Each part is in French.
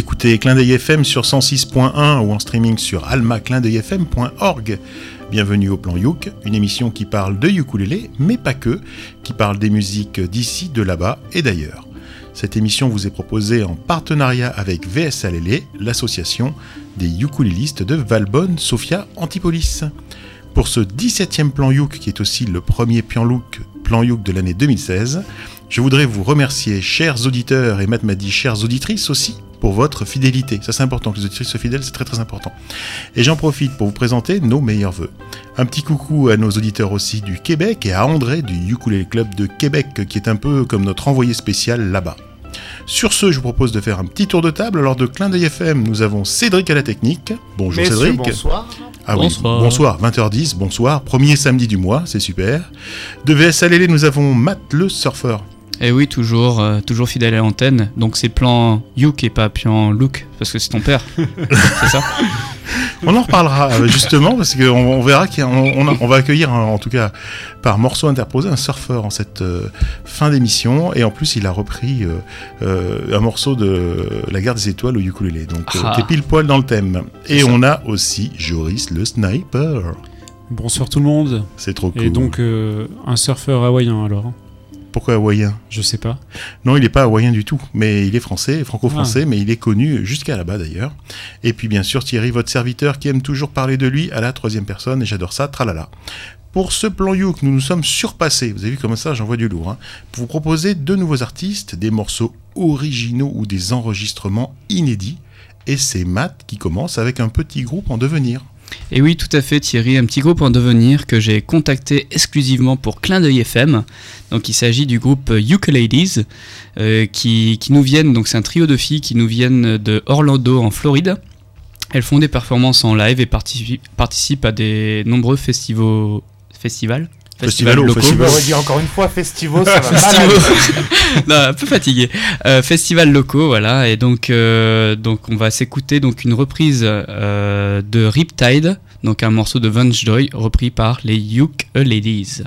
écoutez Clin d'œil FM sur 106.1 ou en streaming sur almaclindeuilfm.org. Bienvenue au Plan Youk, une émission qui parle de ukulélé, mais pas que, qui parle des musiques d'ici, de là-bas et d'ailleurs. Cette émission vous est proposée en partenariat avec VSLL, l'association des ukulélistes de Valbonne, Sofia, Antipolis. Pour ce 17e plan Youk, qui est aussi le premier plan Youk, plan Youk de l'année 2016, je voudrais vous remercier, chers auditeurs, et Matt m'a dit chères auditrices aussi, pour votre fidélité. Ça c'est important, que les auditrices soient fidèles, c'est très très important. Et j'en profite pour vous présenter nos meilleurs voeux. Un petit coucou à nos auditeurs aussi du Québec et à André du Ukulele Club de Québec, qui est un peu comme notre envoyé spécial là-bas. Sur ce, je vous propose de faire un petit tour de table. Alors de Clin d'œil FM, nous avons Cédric à la technique. Bonjour Messieurs, Cédric. Bonsoir. Ah oui, Bonsoir. bonsoir, 20h10, bonsoir. Premier samedi du mois, c'est super. De VSLL, nous avons Matt le surfeur. Et oui, toujours, euh, toujours fidèle à l'antenne. Donc c'est plan Youk et pas plan Look, parce que c'est ton père. c'est ça On en reparlera euh, justement parce qu'on on verra qu'on on, on va accueillir un- en tout cas par morceau interposé un surfeur en cette euh, fin d'émission et en plus il a repris euh, euh, un morceau de La Guerre des Étoiles au ukulélé donc Ah. qui est pile poil dans le thème. Et ça. on a aussi Joris le sniper. Bonsoir tout le monde. C'est trop cool. Et donc euh, un surfeur hawaïen alors hein. Pourquoi hawaïen Je sais pas. Non, il n'est pas hawaïen du tout, mais il est français, Ah. franco-français, mais il est connu jusqu'à là-bas d'ailleurs. Et puis bien sûr Thierry, votre serviteur, qui aime toujours parler de lui à la troisième personne, et j'adore ça, tralala. Pour ce plan Youk, nous nous sommes surpassés, vous avez vu comme ça, j'envoie du lourd, hein, pour vous proposer deux nouveaux artistes, des morceaux originaux ou des enregistrements inédits. Et c'est Matt qui commence avec un petit groupe en devenir. Et oui, tout à fait, Thierry, un petit groupe en devenir que j'ai contacté exclusivement pour Clin d'œil FM. Donc il s'agit du groupe Ukulades, euh, qui, nous viennent, donc c'est un trio de filles qui nous viennent de Orlando en Floride. Elles font des performances en live et partici- participent à des nombreux festivals. Festivals Festivalo, locaux. Je festival. me redis encore une fois, Festivo, ça va non, un peu fatigué. Euh, festivals locaux, voilà. Et donc, euh, donc on va s'écouter donc une reprise euh, de Riptide, donc un morceau de Vance Joy repris par les Uke Ladies.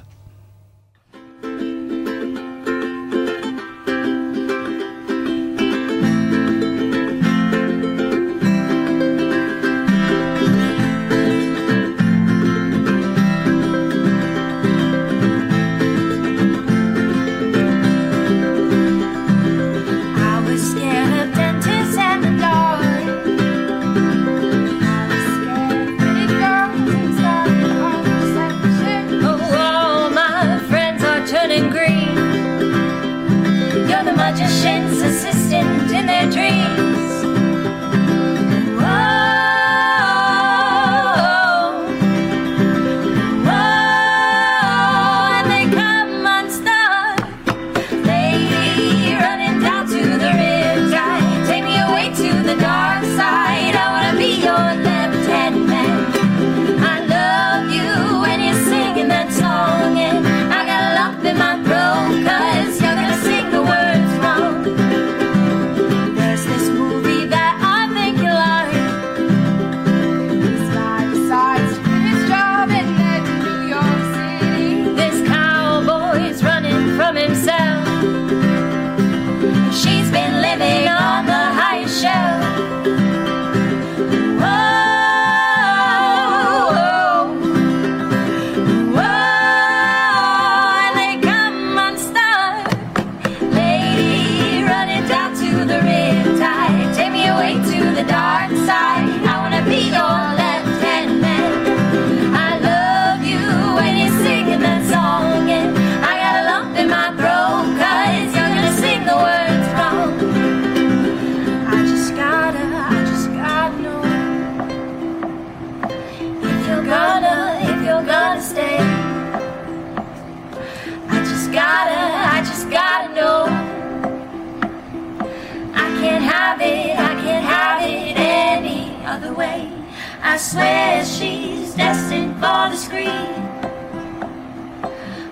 Screen.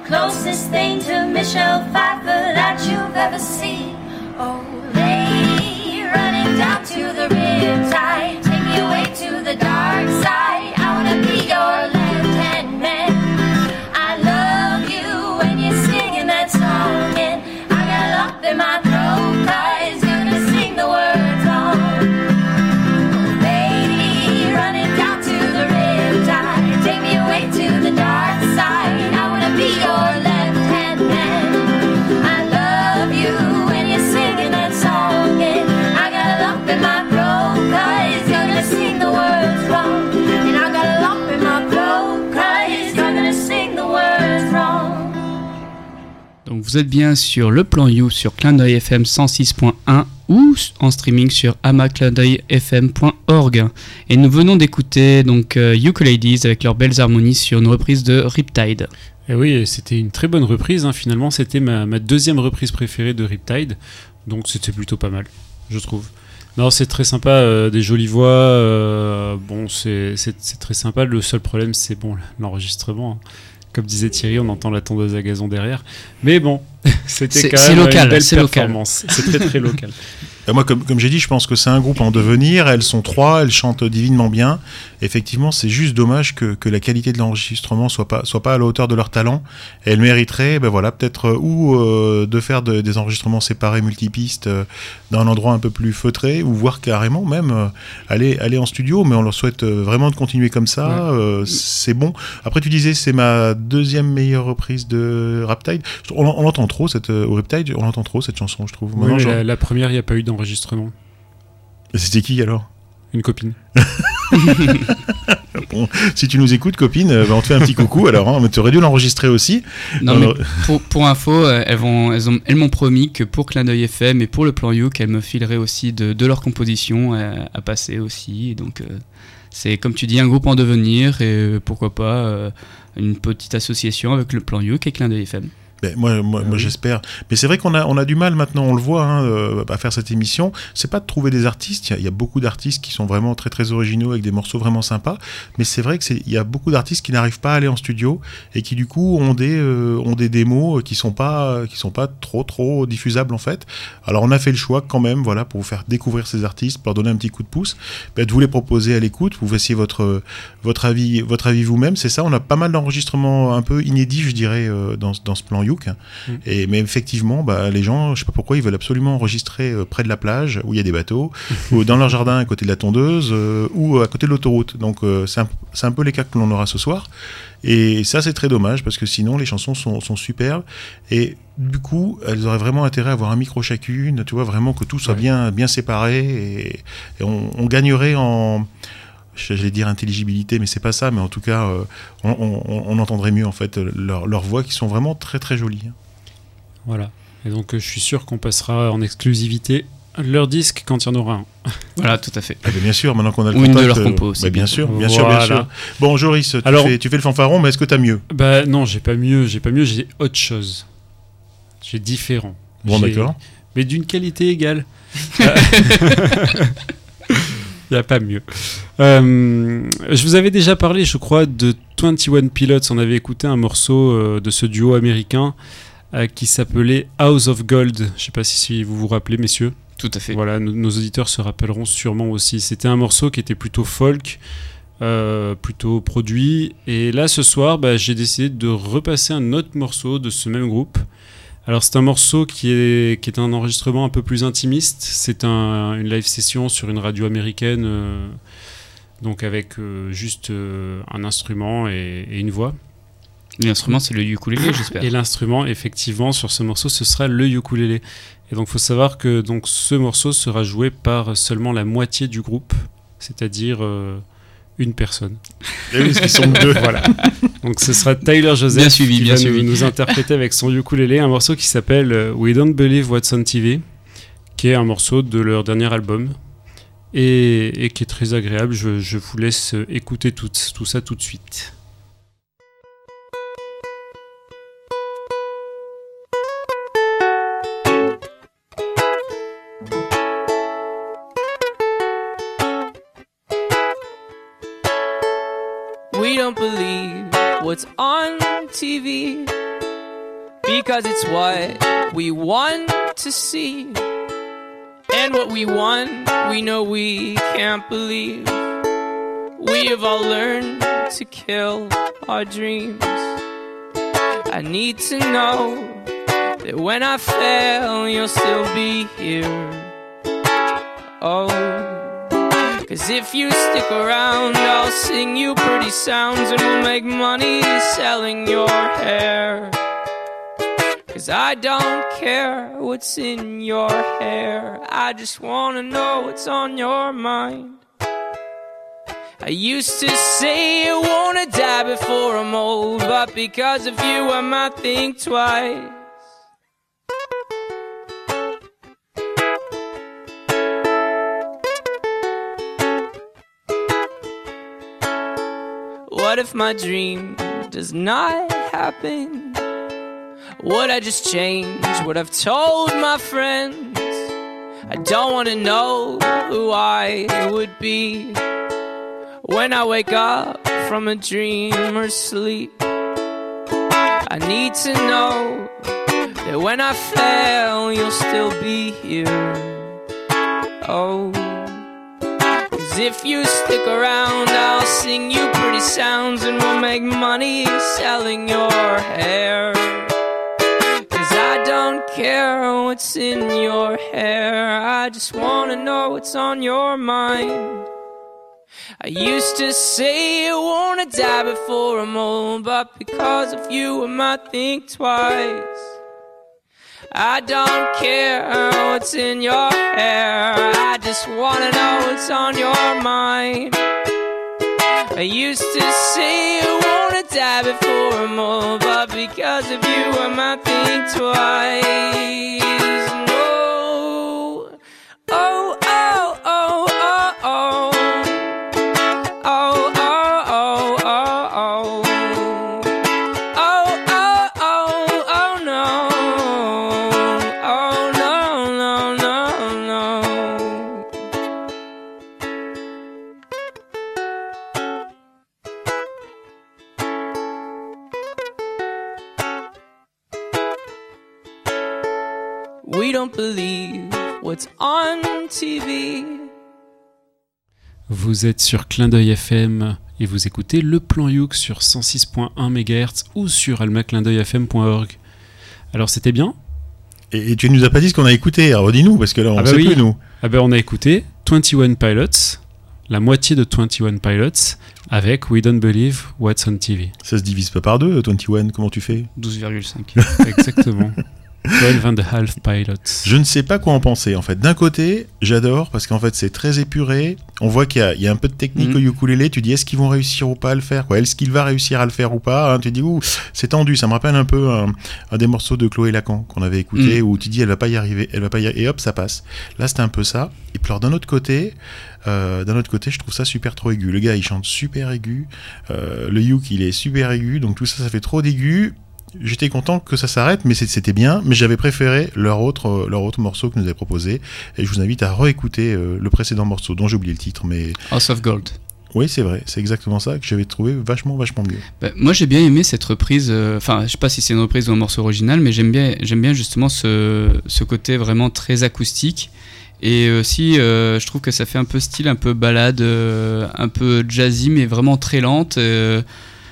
Closest thing to Michelle Pfeiffer that you've ever seen. Oh, lady, running down to the riptide. Vous êtes bien sur le plan You sur Clin d'œil FM 106.1 ou en streaming sur amaclindeuilfm.org. Et nous venons d'écouter donc euh, Ukuleles avec leurs belles harmonies sur une reprise de Riptide. Et oui, c'était une très bonne reprise. hein. Finalement, c'était ma, deuxième reprise préférée de Riptide. Donc c'était plutôt pas mal, je trouve. Non, c'est très sympa, euh, des jolies voix. euh, bon, c'est très sympa. Le seul problème, c'est bon, l'enregistrement. hein. Comme disait Thierry, on entend la tondeuse à gazon derrière. Mais bon, c'était quand même local, une belle performance. C'est très très local. Euh, Moi, comme, comme j'ai dit, je pense que c'est un groupe en devenir. Elles sont trois, elles chantent divinement bien. Effectivement, c'est juste dommage que, que la qualité de l'enregistrement soit pas soit pas à la hauteur de leur talent. Et elles mériteraient, ben voilà, peut-être euh, ou euh, de faire de- des enregistrements séparés multipistes euh, dans un endroit un peu plus feutré, ou voire carrément même euh, aller aller en studio. Mais on leur souhaite vraiment de continuer comme ça. Ouais. C'est bon. Après, tu disais, c'est ma deuxième meilleure reprise de Raptide. On, on l'entend trop cette au on trop cette chanson, je trouve. Oui, Maintenant, la, la première, il n'y a pas eu d'enregistrement. C'était qui alors? Une copine. Bon, si tu nous écoutes, copine, euh, bah, on te fait un petit coucou alors. Hein, tu aurais dû l'enregistrer aussi. Non, Alors- mais pour, pour info, euh, elles, elles, elles m'ont promis que pour Clin d'œil FM et pour le plan You, qu'elles me fileraient aussi de, de leur composition à, à passer aussi. Et donc, euh, c'est comme tu dis, un groupe en devenir et euh, pourquoi pas euh, une petite association avec le plan You et Clin d'œil FM. Ben, moi, moi, Ah moi oui. j'espère. Mais c'est vrai qu'on a, on a du mal maintenant, on le voit, hein, euh, à faire cette émission. C'est pas de trouver des artistes. Il y a- il y, a beaucoup d'artistes qui sont vraiment très très originaux avec des morceaux vraiment sympas. Mais c'est vrai que c'est, il y a beaucoup d'artistes qui n'arrivent pas à aller en studio et qui du coup ont des, euh, ont des démos qui sont pas, qui sont pas trop trop diffusables en fait. Alors on a fait le choix quand même, voilà, pour vous faire découvrir ces artistes, pour leur donner un petit coup de pouce, ben, de vous les proposer à l'écoute. Vous fassiez votre, votre avis, votre avis vous-même. C'est ça. On a pas mal d'enregistrements un peu inédits, je dirais, euh, dans, ce- dans ce plan Youk. Mm. Et mais effectivement, bah, les gens, je sais pas pourquoi, ils veulent absolument enregistrer euh, près de la plage où il y a des bateaux, ou dans leur jardin à côté de la tondeuse, euh, ou à côté de l'autoroute. Donc euh, c'est un, peu les cas que l'on aura ce soir. Et ça, c'est très dommage parce que sinon, les chansons sont, sont superbes. Et du coup, elles auraient vraiment intérêt à avoir un micro chacune, tu vois, vraiment que tout soit Ouais. bien, bien séparé. Et, et on, on gagnerait en. J'allais dire intelligibilité, mais c'est pas ça. Mais en tout cas, euh, on, on- on entendrait mieux en fait leurs leurs voix qui sont vraiment très très jolies. Voilà. Et donc, euh, je suis sûr qu'on passera en exclusivité leur disque quand il y en aura un. Voilà, tout à fait. Ah, ben, bien sûr, maintenant qu'on a le Ou une de contact, leurs euh, compos aussi. bah, bien sûr, bien sûr, bien sûr. Bon, Joris, tu, Alors- fais, tu fais le fanfaron, mais est-ce que t'as mieux? Bah non, j'ai pas mieux, j'ai pas mieux, j'ai autre chose. J'ai différent. Bon, d'accord. Mais d'une qualité égale. Il n'y a pas mieux. Euh, je vous avais déjà parlé, je crois, de 21 Pilots. On avait écouté un morceau euh, de ce duo américain euh, qui s'appelait House of Gold. Je ne sais pas si, vous vous rappelez, messieurs. Tout à fait. Voilà, nos, nos auditeurs se rappelleront sûrement aussi. C'était un morceau qui était plutôt folk, euh, plutôt produit. Et là, ce soir, bah, j'ai décidé de repasser un autre morceau de ce même groupe. Alors, c'est un morceau qui est, qui est un enregistrement un peu plus intimiste. C'est un- une live session sur une radio américaine, euh, donc avec euh, juste euh, un instrument et- et une voix. L'instrument, c'est le ukulélé, j'espère. Et l'instrument, effectivement, sur ce morceau, ce sera le ukulélé. Et donc, faut savoir que donc ce morceau sera joué par seulement la moitié du groupe, c'est-à-dire une personne. Eh oui, qu'ils sont deux. Voilà. Donc, ce sera Tyler Joseph Bien suivi, qui bien va nous, suivi. nous interpréter avec son ukulélé un morceau qui s'appelle euh, We Don't Believe What's on TV, qui est un morceau de leur dernier album. Et, et qui est très agréable. Je, je vous laisse écouter tout, tout ça tout de suite. What's on TV because it's what we want to see. And what we want, we know we can't believe. We have all learned to kill our dreams. I need to know that when I fail, you'll still be here. Oh. Cause if you stick around, I'll sing you pretty sounds and we'll make money selling your hair. Cause I don't care what's in your hair, I just wanna know what's on your mind. I used to say I wanna die before I'm old, but because of you, I might think twice. What if my dream does not happen? Would I just change what I've told my friends? I don't want to know who I would be when I wake up from a dream or sleep. I need to know that when I fail, you'll still be here. Oh. If you stick around, I'll sing you pretty sounds and we'll make money selling your hair. Cause I don't care what's in your hair, I just wanna know what's on your mind. I used to say I wanna die before I'm old, but because of you, I might think twice. I don't care what's in your hair. I just wanna know what's on your mind. I used to say I wanna die before I'm old, but because of you, I might think twice. TV. Vous êtes sur Clin d'œil FM et vous écoutez le plan Youk sur 106.1 MHz ou sur almaclindeuilfm.org. Alors c'était bien? Et, et tu nous as pas dit ce qu'on a écouté, alors dis-nous, parce que là on Ah bah sait oui. plus nous. Ah ben on a écouté 21 Pilots, la moitié de 21 Pilots avec We Don't Believe What's on TV. Ça se divise pas par deux, 21, comment tu fais? 12,5. Exactement. 12 and a half pilots. Je ne sais pas quoi en penser en fait. D'un côté, j'adore parce qu'en fait c'est très épuré. On voit qu'il y, a- il y a un peu de technique Mhm. au ukulélé. Tu dis est-ce qu'ils vont réussir ou pas à le faire quoi? Est-ce qu'il va réussir à le faire ou pas? Hein Tu dis ouh c'est tendu. Ça me rappelle un peu un, un des morceaux de Chloé Lacan qu'on avait écouté où tu dis elle va pas y arriver, elle va pas y arriver et hop ça passe. Là c'était un peu ça. Et puis alors d'un autre côté, euh, d'un autre côté je trouve ça super trop aigu. Le gars il chante super aigu, Euh, le yuk il est super aigu donc tout ça ça fait trop d'aigu. J'étais content que ça s'arrête, mais c'était bien. Mais j'avais préféré leur autre, euh, leur autre morceau que nous avaient proposé. Et je vous invite à réécouter euh, le précédent morceau, dont j'ai oublié le titre. Mais House of Gold. oui, c'est vrai, c'est exactement ça que j'avais trouvé vachement, vachement mieux. Bah, moi j'ai bien aimé cette reprise, euh, enfin je sais pas si c'est une reprise ou un morceau original, mais j'aime bien, j'aime bien justement ce, ce côté vraiment très acoustique. Et aussi euh, je trouve que ça fait un peu style, un peu balade, euh, un peu jazzy, mais vraiment très lente.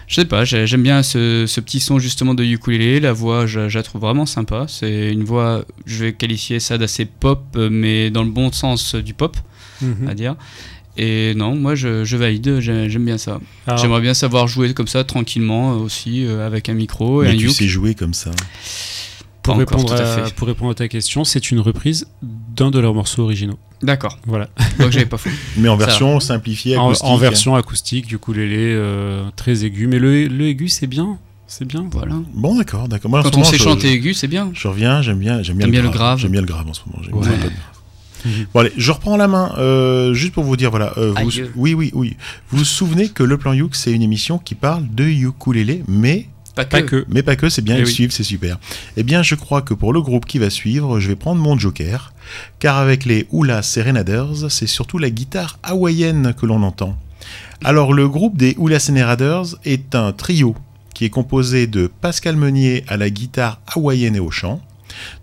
Je sais pas, j'ai- j'aime bien ce, ce petit son justement de ukulélé, la voix je, je la trouve vraiment sympa. C'est une voix, je vais qualifier ça d'assez pop, mais dans le bon sens du pop, Mhm. à dire. Et non, moi je, je valide, j'ai- j'aime bien ça. J'aimerais bien savoir jouer comme ça tranquillement euh, aussi euh, avec un micro et mais un tu sais jouer comme ça. Pour, encore répondre à à, fait. pour répondre à ta question, c'est une reprise d'un de leurs morceaux originaux. D'accord. Voilà. Donc j'avais pas fou. Mais en Ça version simplifiée, En, acoustique. en version acoustique, ukulélé, euh, très aigu. Mais le, le aigu, c'est bien. C'est bien. Voilà. Bon, d'accord, d'accord. Quand on sait je- chanter aigu, c'est bien. Je reviens, j'aime bien, j'aime bien, bien le grave J'aime bien le grave en ce moment. j'aime Ouais. bien le grave. Mhm. Bon allez, je reprends la main euh, juste pour vous dire voilà. euh, vous, oui, oui, oui. Vous vous souvenez que le plan Youk c'est une émission qui parle de ukulélé, mais Pas que. Pas que. mais pas que. C'est bien Eh ils oui. suivent, c'est super. Eh bien, je crois que pour le groupe qui va suivre, je vais prendre mon joker, car avec les Hula Serenaders, c'est surtout la guitare hawaïenne que l'on entend. Alors le groupe des Hula Serenaders est un trio qui est composé de Pascal Meunier à la guitare hawaïenne et au chant.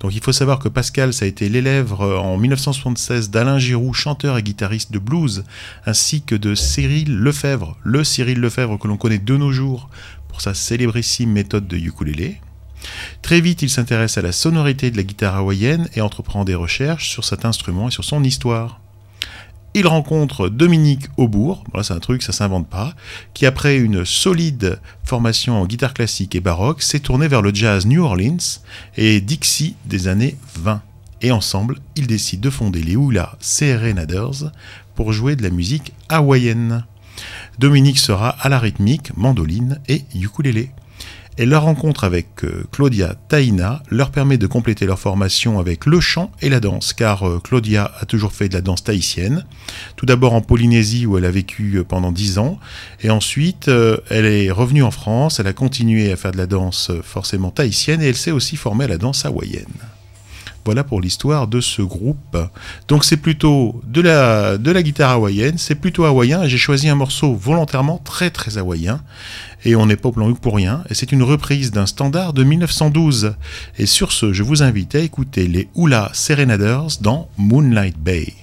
Donc il faut savoir que Pascal, ça a été l'élève euh, en 1976 d'Alain Giroux, chanteur et guitariste de blues, ainsi que de Cyril Lefebvre, le Cyril Lefebvre que l'on connaît de nos jours sa célébrissime méthode de ukulélé. Très vite, il s'intéresse à la sonorité de la guitare hawaïenne et entreprend des recherches sur cet instrument et sur son histoire. Il rencontre Dominique Aubourg, c'est un truc, ça s'invente pas, qui après une solide formation en guitare classique et baroque s'est tourné vers le jazz New Orleans et Dixie des années 20. Et ensemble, ils décident de fonder les Hula Serenaders pour jouer de la musique hawaïenne. Dominique sera à la rythmique, mandoline et ukulélé. Et leur rencontre avec euh, Claudia Taina leur permet de compléter leur formation avec le chant et la danse, car euh, Claudia a toujours fait de la danse tahitienne. Tout d'abord en Polynésie où elle a vécu euh, pendant 10 ans, et ensuite elle est revenue en France, elle a continué à faire de la danse forcément tahitienne, et elle s'est aussi formée à la danse hawaïenne. Voilà pour l'histoire de ce groupe. Donc c'est plutôt de la, de la guitare hawaïenne, c'est plutôt hawaïen, j'ai choisi un morceau volontairement très très hawaïen, et on n'est pas au plan pour rien, et c'est une reprise d'un standard de 1912. Et sur ce, je vous invite à écouter les Hula Serenaders dans Moonlight Bay.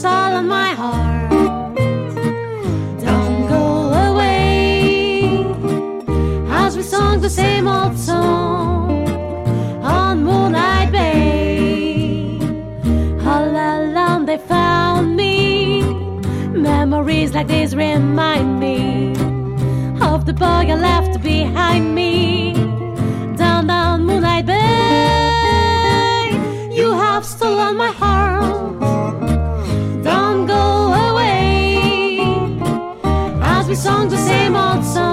You have stolen my heart. Don't go away. As we sung the same old song on Moonlight Bay. All alone they found me. Memories like this remind me of the boy I left behind me. Down, down Moonlight Bay. You have stolen my heart. As we sung the same old song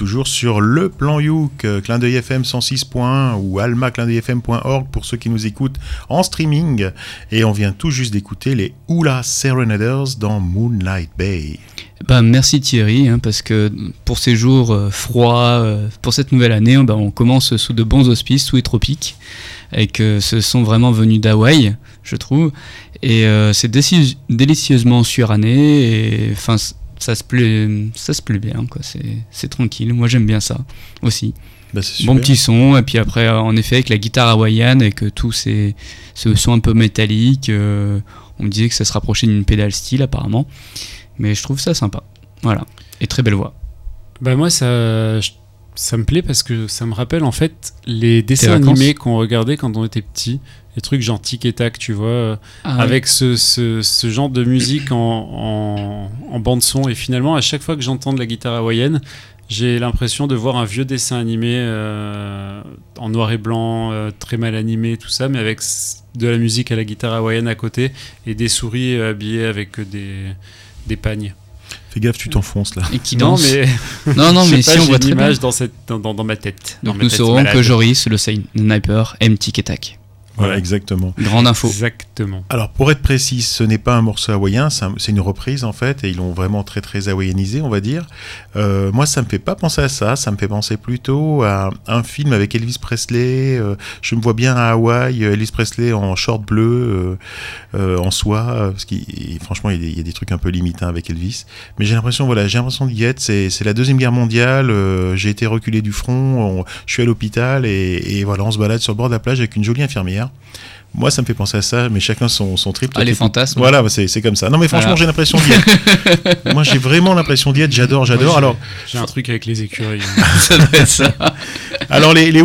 toujours sur le plan Youk, euh, clin d'œil FM 106.1 ou alma pour ceux qui nous écoutent en streaming. Et on vient tout juste d'écouter les Hula Serenaders dans Moonlight Bay. Ben, merci Thierry, hein, parce que pour ces jours euh, froids, euh, pour cette nouvelle année, ben, on commence sous de bons auspices, sous les tropiques, et que ce sont vraiment venus d'Hawaï, je trouve. Et c'est délicieusement suranné, ça se plaît, ça se plaît bien, quoi. C'est, c'est tranquille. Moi, j'aime bien ça aussi. Bah, c'est Bon petit son, et puis après, euh, en effet, avec la guitare hawaïenne et que tous ces, ce son un peu métallique, euh, on me disait que ça se rapprochait d'une pédale style apparemment, mais je trouve ça sympa. Voilà, et très belle voix. Bah moi ça, ça me plaît parce que ça me rappelle en fait les dessins animés qu'on regardait quand on était petit, les trucs genre tic et tac, tu vois, euh, Ah, avec ce, ce, ce genre de musique en, en, en bande son. Et finalement, à chaque fois que j'entends de la guitare hawaïenne, j'ai l'impression de voir un vieux dessin animé euh, en noir et blanc, euh, très mal animé, tout ça, mais avec de la musique à la guitare hawaïenne à côté et des souris euh, habillées avec des, des pagnes. Fais gaffe, tu t'enfonces là. Et qui non, danse. mais Non, non, je sais mais pas, si on voit très bien. l'image dans, cette, dans, dans, dans ma tête. Donc ma nous tête saurons malade. que Joris, le sniper, aime Tic et Tac. Voilà, exactement. Grande info. Alors pour être précis, ce n'est pas un morceau hawaïen, c'est un- c'est une reprise en fait, et ils l'ont vraiment très très hawaïanisé, on va dire. Euh, moi, ça me fait pas penser à ça, ça me fait penser plutôt à un film avec Elvis Presley. euh, je me vois bien à Hawaï, euh, Elvis Presley en short bleu, en soie, parce qu'il franchement, il y, a des, trucs un peu limitants avec Elvis. Mais j'ai l'impression, voilà, j'ai l'impression d'y être. C'est la deuxième guerre mondiale. j'ai été reculé du front, on- je suis à l'hôpital, et, et voilà, on se balade sur le bord de la plage avec une jolie infirmière. Moi, ça me fait penser à ça, mais chacun son, son trip. Ah, les fantasmes. Voilà, bah, c'est c'est comme ça. Non, mais franchement, Voilà. j'ai l'impression d'y être. Moi, j'ai vraiment l'impression d'y être. J'adore, j'adore. Alors, J'ai un truc avec les écureuils. ça doit être ça. alors les, les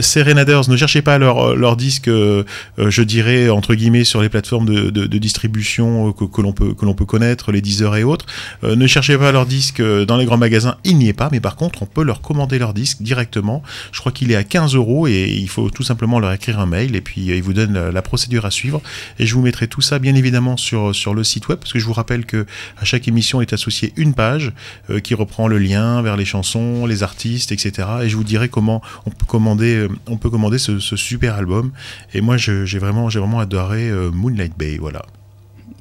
Serenaders, ne cherchez pas leur, leur disque, euh, euh, je dirais, entre guillemets, sur les plateformes de, de, de distribution euh, que, que l'on peut, que l'on peut connaître, les Deezer et autres. Euh, ne cherchez pas leur disque euh, dans les grands magasins, il n'y est pas, mais par contre, on peut leur commander leur disque directement. Je crois qu'il est à 15 euros et il faut tout simplement leur écrire un mail et puis euh, ils vous donnent la, procédure à suivre. Et je vous mettrai tout ça, bien évidemment, sur, sur le site web, parce que je vous rappelle que à chaque émission est associée une page euh, qui reprend le lien vers les chansons, les artistes, etc. Et je vous dirai comment on peut commander, euh, on peut commander ce, super album. Et moi, j'ai vraiment, vraiment adoré euh, Moonlight Bay, voilà.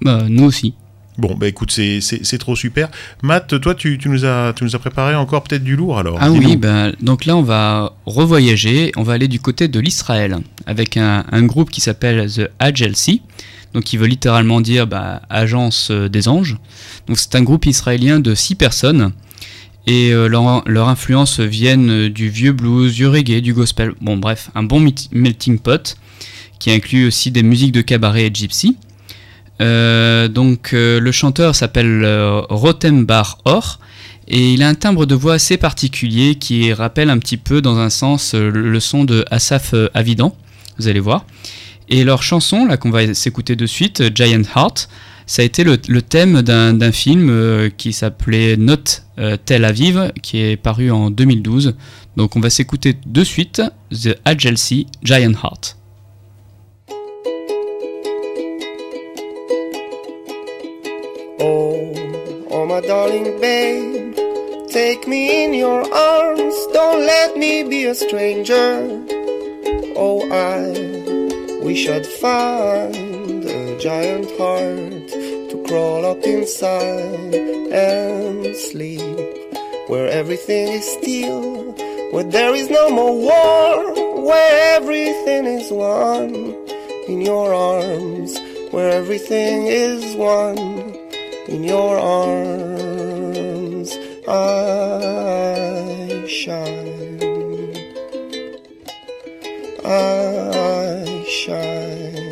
Bah, nous aussi. Bon, bah écoute, c'est- trop super. Matt, toi, tu, tu nous as, tu nous as préparé encore peut-être du lourd alors. Ah oui, ben, donc là on va revoyager, on va aller du côté de l'Israël avec un, un groupe qui s'appelle The Agency, donc qui veut littéralement dire bah, agence euh, des anges. Donc c'est un groupe israélien de six personnes et euh, leur, leur influence viennent du vieux blues, du reggae, du gospel. Bon bref, un bon melting pot qui inclut aussi des musiques de cabaret et gypsy. Euh, donc euh, le chanteur s'appelle euh, Rotembar Or et il a un timbre de voix assez particulier qui rappelle un petit peu dans un sens le son de Asaf Avidan, vous allez voir. Et leur chanson, là qu'on va s'écouter de suite, Giant Heart, ça a été le, thème d'un film qui s'appelait Not euh, Tel Aviv, qui est paru en 2012. Donc on va s'écouter de suite The Agency Giant Heart. My darling babe, take me in your arms, don't let me be a stranger. Oh, I wish I'd find a giant heart to crawl up inside and sleep, where everything is still, where there is no more war, where everything is one. In your arms, where everything is one in your arms I shine. I shine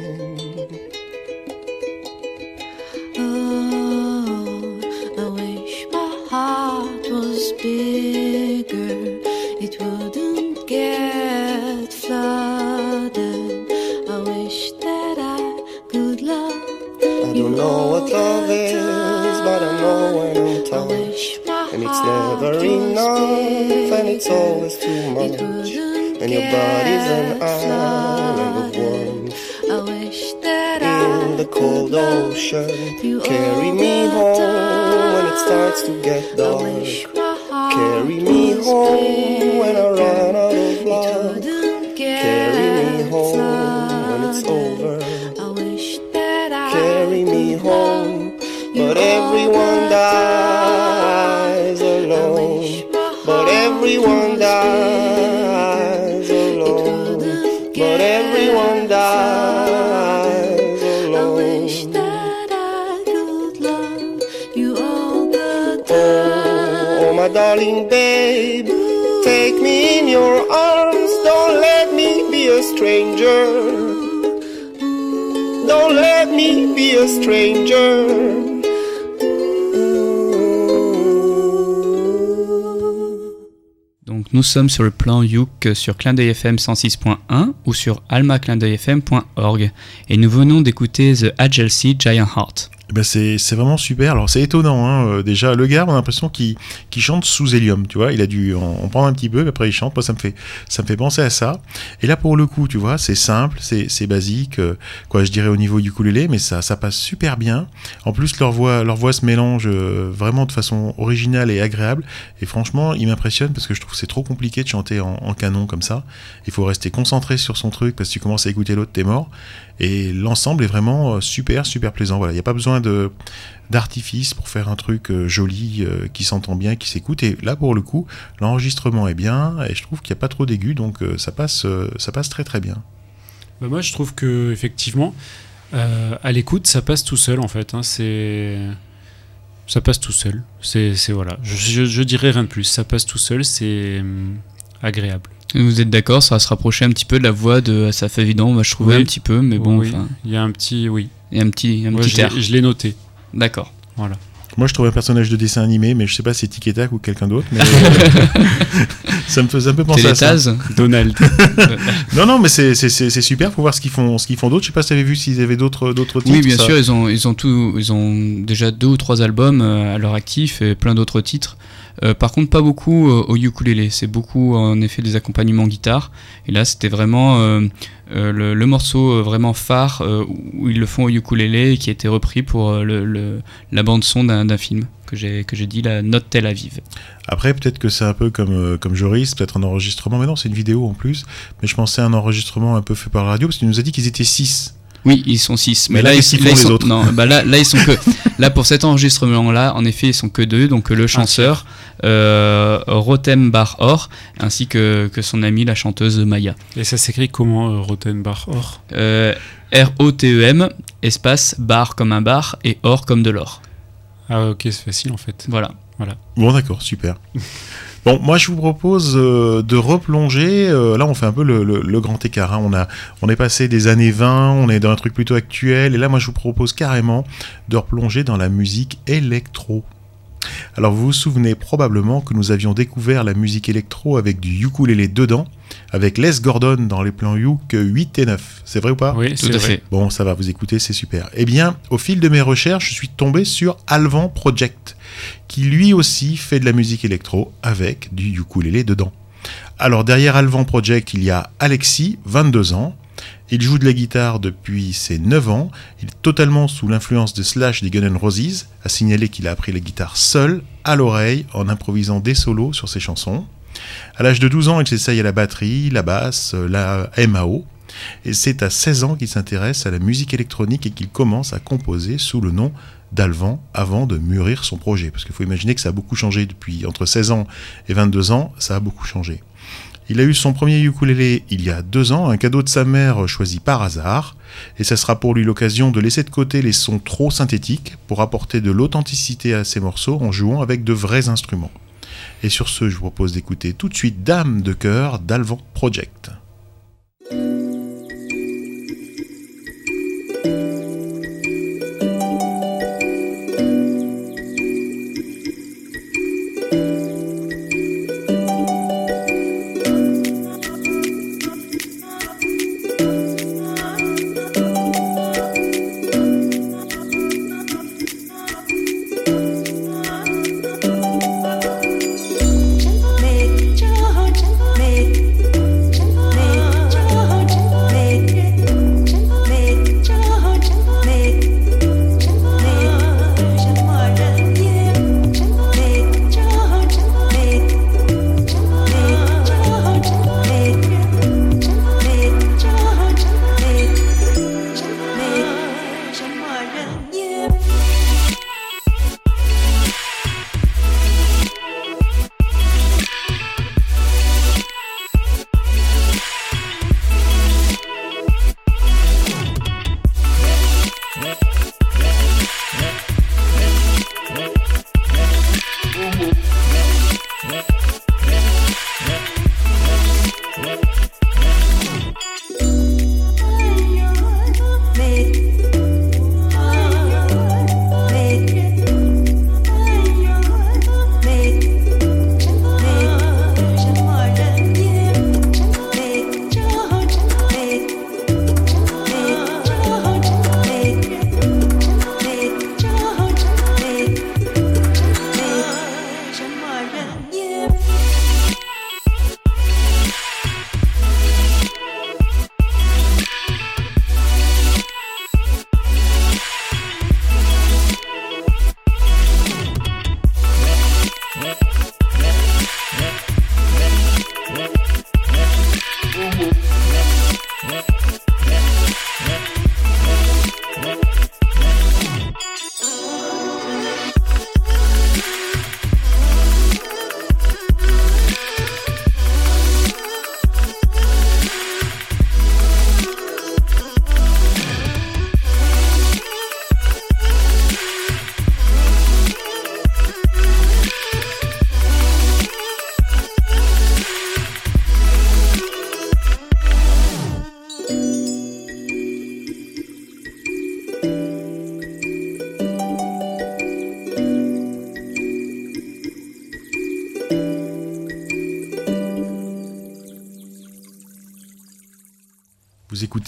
never enough and it's always too much. And your body's an island of warmth I wish that in the cold ocean Carry me home when it starts to get dark. wish my heart Carry me home when I run out of love. Carry me home nous sommes sur le plan Youk sur Clin FM 106.1 ou sur almaclindeuilfm.org et nous venons d'écouter The Agency Giant Heart. Eh ben c'est vraiment super. Alors c'est étonnant. Hein. euh, Déjà, le gars, on a l'impression qu'il qu'il chante sous hélium. Tu vois, il a dû en, en prendre un petit peu, puis après il chante. Moi, ça me fait ça me fait penser à ça. Et là, pour le coup, tu vois, c'est simple, c'est basique. euh, quoi, je dirais au niveau ukulélé, mais ça ça passe super bien. En plus, leur voix leur voix se mélange euh, vraiment de façon originale et agréable. Et franchement, il m'impressionne parce que je trouve c'est trop compliqué de chanter en canon comme ça. Il faut rester concentré sur son truc parce que tu commences à écouter l'autre, t'es mort. Et l'ensemble est vraiment euh, super, super plaisant. Voilà, il n'y a pas besoin de d'artifice pour faire un truc euh, joli, euh, qui s'entend bien, qui s'écoute. Et là, pour le coup, l'enregistrement est bien et je trouve qu'il n'y a pas trop d'aigus, donc ça passe, ça passe très très bien. Bah, moi, je trouve que effectivement, à l'écoute, ça passe tout seul en fait. hein, c'est ça passe tout seul. C'est- voilà. Je, je, je dirais rien de plus. Ça passe tout seul. C'est hum, agréable. Vous êtes d'accord, ça va se rapprocher un petit peu de la voix de Asaf Evident, moi je trouvais Oui. un petit peu, mais bon, Oui, il y a un petit oui. il y a un petit, un Moi, petit je l'ai- air. je l'ai noté. D'accord. Moi, je trouve un personnage de dessin animé, mais je sais pas si c'est Tic et Tac ou quelqu'un d'autre, mais ça me faisait un peu penser à ça. Donald. Non, non, mais c'est c'est- c'est- c'est super. Faut voir ce qu'ils font, ce qu'ils font d'autres. Je sais pas si tu avais vu s'ils avaient d'autres d'autres titres. Oui, bien ça. sûr, ils ont, ils ont tout, ils ont déjà deux ou trois albums euh, à leur actif et plein d'autres titres. Euh, par contre, pas beaucoup euh, au ukulélé. C'est beaucoup en effet des accompagnements guitare. Et là, c'était vraiment euh, euh, le, morceau vraiment phare où ils le font au ukulélé et qui a été repris pour la bande son d'un film que j'ai que j'ai dit, la Note Tel Aviv. Après, peut-être que c'est un peu comme, comme Joris, peut-être un enregistrement. Mais non, c'est une vidéo en plus. Mais je pensais à un enregistrement un peu fait par la radio, parce qu'il nous a dit qu'ils étaient 6. Oui, ils sont six. Mais là, ils les sont- autres Non, bah là, là, ils sont que. là, pour cet enregistrement-là, en effet, ils sont que deux. Donc, le chanteur, euh, Rotem Bar Or, ainsi que, que son amie, la chanteuse Maya. Et ça s'écrit comment euh, Rothenbach Or Euh, R-O-T-E-M, espace, bar comme un bar, et or comme de l'or. Ah ok, c'est facile en fait. Voilà. Bon, d'accord, super. Bon, moi, je vous propose euh, de replonger. euh, là, on fait un peu le, grand écart. hein. On, on est passé des années 20, on est dans un truc plutôt actuel. Et là, moi, je vous propose carrément de replonger dans la musique électro. Alors, vous vous souvenez probablement que nous avions découvert la musique électro avec du ukulélé dedans, avec Les Gordon dans les plans Youk 8 et 9. C'est vrai ou pas? Oui, Tout c'est à vrai. fait. Bon, ça va, vous écoutez, c'est super. Eh bien, au fil de mes recherches, je suis tombé sur Alvan Project, qui lui aussi fait de la musique électro avec du ukulélé dedans. Alors, derrière Alvan Project, il y a Alexis, 22 ans. Il joue de la guitare depuis ses 9 ans. Il est totalement sous l'influence de Slash des Guns N' Roses. À signaler qu'il a appris la guitare seul, à l'oreille, en improvisant des solos sur ses chansons. À l'âge de 12 ans, il s'essaye à la batterie, la basse, la MAO. Et c'est à 16 ans qu'il s'intéresse à la musique électronique et qu'il commence à composer sous le nom d'Alvan avant de mûrir son projet. Parce qu'il faut imaginer que ça a beaucoup changé depuis entre 16 ans et 22 ans, ça a beaucoup changé. Il a eu son premier ukulélé il y a deux ans, un cadeau de sa mère choisi par hasard, et ça sera pour lui l'occasion de laisser de côté les sons trop synthétiques pour apporter de l'authenticité à ses morceaux en jouant avec de vrais instruments. Et sur ce, je vous propose d'écouter tout de suite Dame de cœur d'Alvan Project.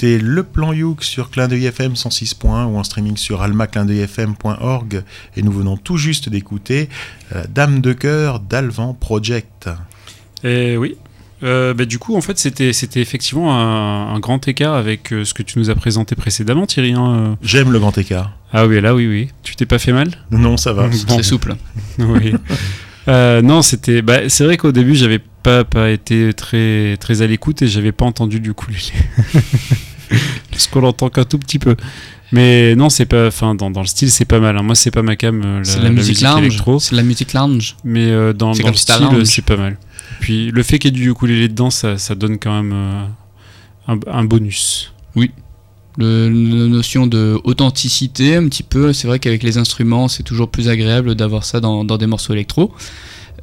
Le plan Youk sur Clin d'œil FM 106.1 ou en streaming sur almaclindeuilfm.org et nous venons tout juste d'écouter euh, Dame de cœur d'Alvan Project. Et oui. Euh, bah, du coup, en fait, c'était c'était effectivement un, un grand écart avec euh, ce que tu nous as présenté précédemment, Thierry. hein. J'aime le grand écart. Ah oui, là, oui, oui. Tu t'es pas fait mal? Non, ça va. Bon. C'est souple. Oui. Euh, non, c'était. Bah, c'est vrai qu'au début, j'avais pas, pas été très, très à l'écoute et j'avais pas entendu du ukulélé. Parce qu'on l'entend qu'un tout petit peu. Mais non, c'est pas. Enfin, dans, dans le style, c'est pas mal. hein. Moi, c'est pas ma cam, euh, la, C'est la, musique lounge. électro. C'est la musique lounge. Mais euh, dans, dans le style, c'est pas mal. Puis le fait qu'il y ait du ukulélé dedans, ça, ça donne quand même euh, un, un bonus. Le, la notion de authenticité, un petit peu. C'est vrai qu'avec les instruments, c'est toujours plus agréable d'avoir ça dans, dans des morceaux électro.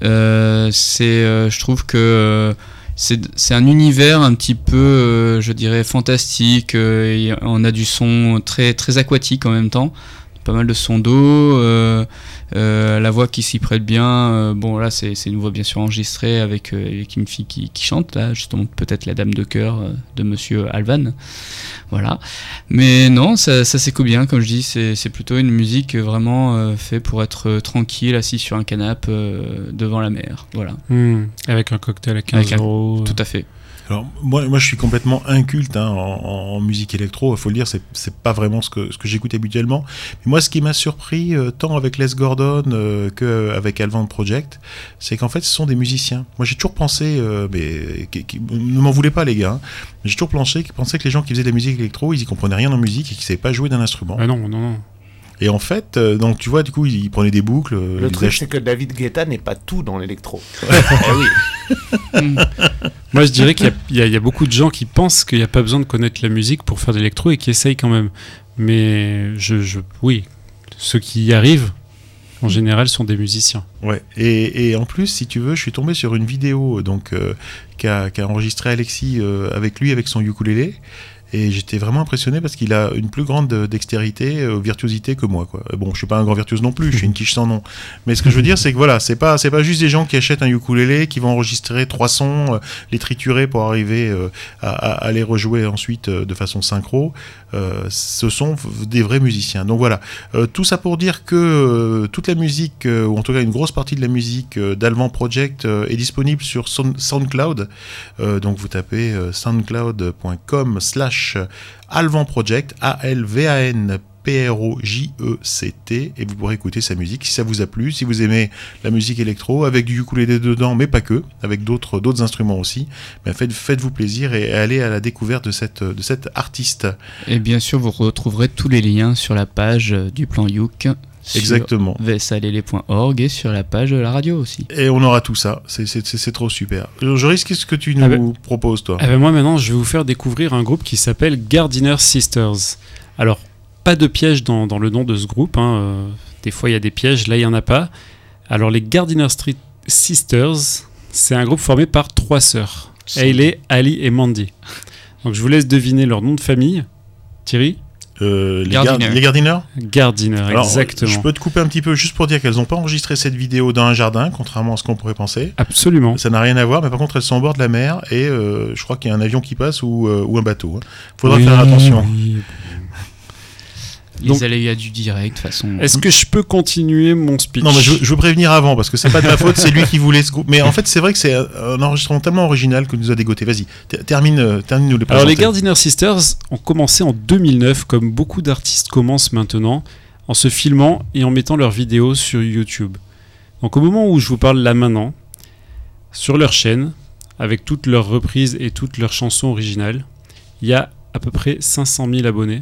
Euh, c'est, euh, je trouve que euh, c'est c'est un univers un petit peu, euh, je dirais, fantastique. euh, on a du son très, très aquatique en même temps. Pas mal de sons d'eau, euh, la voix qui s'y prête bien. euh, bon, là, c'est une voix bien sûr enregistrée avec, euh, avec une fille qui, qui chante, là, justement, peut-être la dame de cœur de monsieur Alvan. Voilà. Mais non, ça, ça s'écoute bien, comme je dis, c'est plutôt une musique vraiment euh, fait pour être tranquille, assis sur un canapé devant la mer. Voilà, Hmm. Avec un cocktail à 15 Avec un- euros. tout à fait. Alors, moi, moi, je suis complètement inculte hein, en, musique électro, il faut le dire, c'est, pas vraiment ce que, ce que j'écoute habituellement. Mais moi, ce qui m'a surpris, euh, tant avec Les Gordon euh, qu'avec Alvan Project, c'est qu'en fait, ce sont des musiciens. Moi, j'ai toujours pensé, euh, mais qui- ne m'en voulez pas, les gars, hein, j'ai toujours pensé, pensé que les gens qui faisaient de la musique électro, ils y comprenaient rien en musique et qu'ils savaient pas jouer d'un instrument. Ah non, non, non. Et en fait, euh, donc tu vois, du coup, ils prenaient des boucles. euh, Le truc, c'est que David Guetta n'est pas tout dans l'électro. Moi, je dirais qu'il y a- il y, a- il y a beaucoup de gens qui pensent qu'il n'y a pas besoin de connaître la musique pour faire de l'électro et qui essayent quand même. Mais je, je, oui, ceux qui y arrivent, en général, sont des musiciens. Ouais. Et, et en plus, si tu veux, je suis tombé sur une vidéo donc euh, qu'a qu'a enregistré Alexis euh, avec lui, avec son ukulélé. Et j'étais vraiment impressionné parce qu'il a une plus grande euh, dextérité, euh, virtuosité que moi. Euh, Bon, je suis pas un grand virtuose non plus, je suis une quiche sans nom. Mais ce que je veux dire, c'est que voilà, c'est pas, c'est pas juste des gens qui achètent un ukulélé, qui vont enregistrer trois sons, les triturer pour arriver à, les rejouer ensuite de façon synchro. Ce sont des vrais musiciens. Donc voilà, tout ça pour dire que toute la musique, ou en tout cas une grosse partie de la musique d'Alvan Project est disponible sur Sound- SoundCloud. Donc vous tapez soundcloud.com slash Alvan Project, A-L-V-A-N. P-R-O-J-E-C-T et vous pourrez écouter sa musique si ça vous a plu, si vous aimez la musique électro avec du ukulélé dedans mais pas que, avec d'autres d'autres instruments aussi, faites, faites-vous plaisir et allez à la découverte de cette, de cette artiste. Et bien sûr, vous retrouverez tous les liens sur la page du plan Youk. Exactement. vsalele.org et sur la page de la radio aussi. Et on aura tout ça. C'est- trop super. Joris, qu'est-ce que tu nous Ah ben- proposes, toi? Eh ben moi maintenant, je vais vous faire découvrir un groupe qui s'appelle Gardiner Sisters. Alors, pas de piège dans, dans le nom de ce groupe. hein, euh, Des fois, il y a des pièges. Là, il n'y en a pas. Alors, les Gardiner Street Sisters, c'est un groupe formé par trois sœurs. Hayley, Ali et Mandy. Donc, je vous laisse deviner leur nom de famille. Thierry? Euh, les, Gardiner. gar- les Gardiner Gardiner, Alors, exactement. Je peux te couper un petit peu juste pour dire qu'elles n'ont pas enregistré cette vidéo dans un jardin, contrairement à ce qu'on pourrait penser. Absolument. Ça n'a rien à voir, mais par contre, elles sont au bord de la mer et euh, je crois qu'il y a un avion qui passe ou, euh, ou un bateau. hein. Faudra Oui, faire attention. oui. Ils allaient y a du direct, de toute façon. Est-ce que je peux continuer mon speech? Non, mais je, je veux prévenir avant parce que c'est pas de ma faute, c'est lui qui voulait ce groupe. Mais en fait, c'est vrai que c'est un enregistrement tellement original que nous a dégoté. Vas-y, ter- termine, euh, termine nous les Alors les. Gardiner Sisters ont commencé en 2009 comme beaucoup d'artistes commencent maintenant en se filmant et en mettant leurs vidéos sur YouTube. Donc au moment où je vous parle là maintenant, sur leur chaîne, avec toutes leurs reprises et toutes leurs chansons originales, il y a à peu près 500 000 abonnés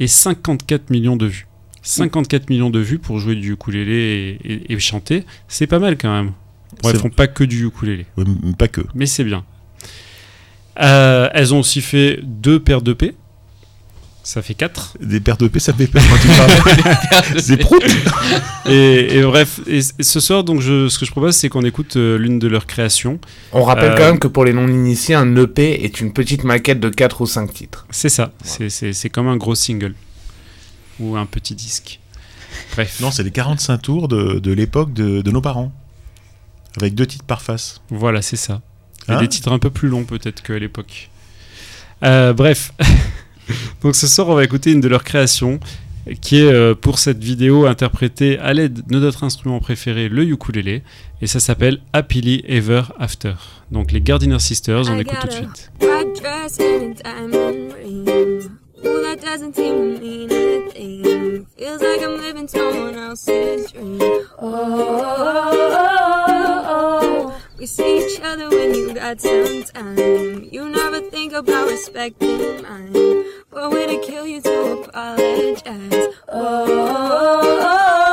et 54 millions de vues. 54 millions de vues pour jouer du ukulélé et, et- et chanter, c'est pas mal quand même. Bon, elles font pas que du ukulélé pas que. mais c'est bien. Euh, elles ont aussi fait deux paires de P. Ça fait quatre. Des paires de ça fait peur quand tu parles. Des proutes Et, et bref, et, et ce soir, donc, je, ce que je propose, c'est qu'on écoute euh, l'une de leurs créations. On rappelle Euh, quand même que pour les non-initiés, un EP est une petite maquette de 4 ou 5 titres. C'est ça. C'est- C'est c'est comme un gros single. Ou un petit disque. Bref. Non, c'est les 45 tours de, de l'époque de, de nos parents. Avec deux titres par face. Voilà, c'est ça. Et Hein des titres un peu plus longs peut-être qu'à l'époque. Euh, bref. Donc ce soir, on va écouter une de leurs créations qui est euh, pour cette vidéo interprétée à l'aide de notre instrument préféré, le ukulélé. Et ça s'appelle Happily Ever After. Donc les Gardiner Sisters, on I écoute tout de suite. We see each other when you got some time. You never think about respecting mine. What when it kill you to apologize? oh. oh, oh, oh.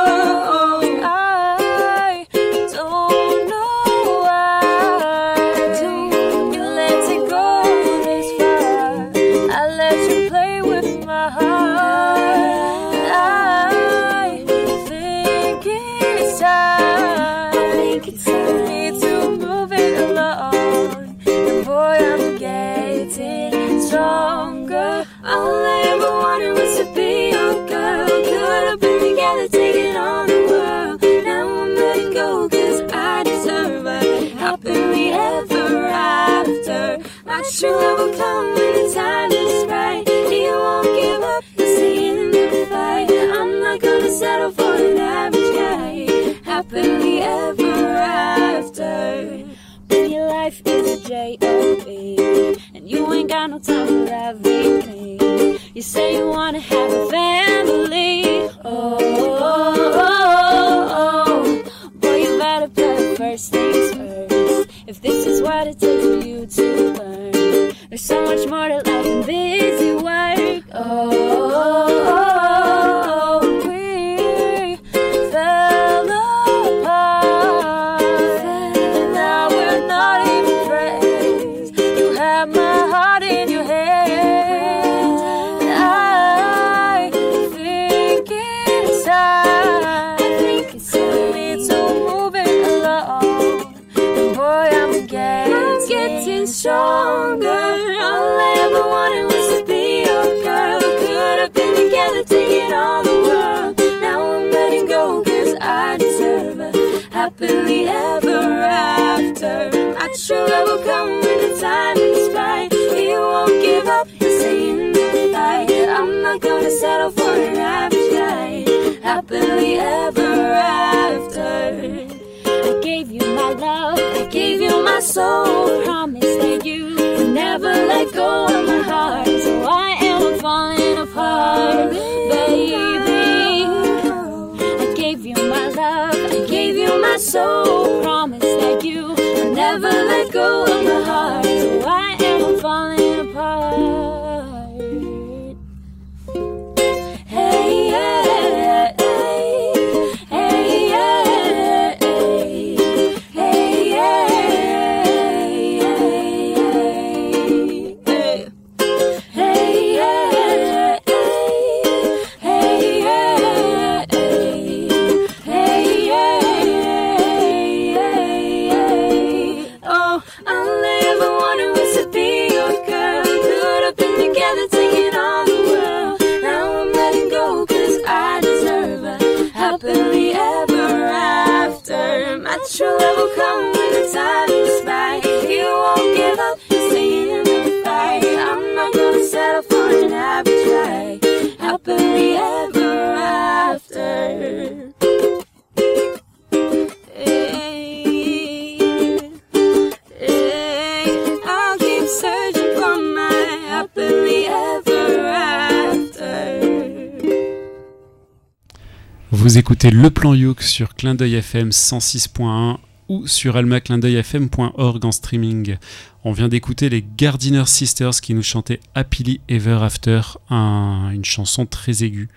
My true love will come when the time is right. You won't give up, you'll stay in the fight. I'm not gonna settle for an average guy. Happily ever after. When your life is a J-O-B And you ain't got no time for everything You say you wanna have a family Oh, oh, oh, oh. Boy, you better put first things first If this is what it takes for you to learn There's so much more to life than busy work. Oh, oh, oh, we fell apart. And Now we're not even friends. You have my heart in your hands. I think it's time. I think it's time. To move it along. And boy, I'm getting, I'm getting stronger soul. Promise that you would never let go of my heart. So I am falling apart, baby. I gave you my love, I gave you my soul. Promise that you would never let go of my heart. Écoutez Le Plan Youk sur Clin d'œil FM 106.1 ou sur almaclindeuilfm.org en streaming. On vient d'écouter les Gardiner Sisters qui nous chantaient Happily Ever After, un- une chanson très aiguë.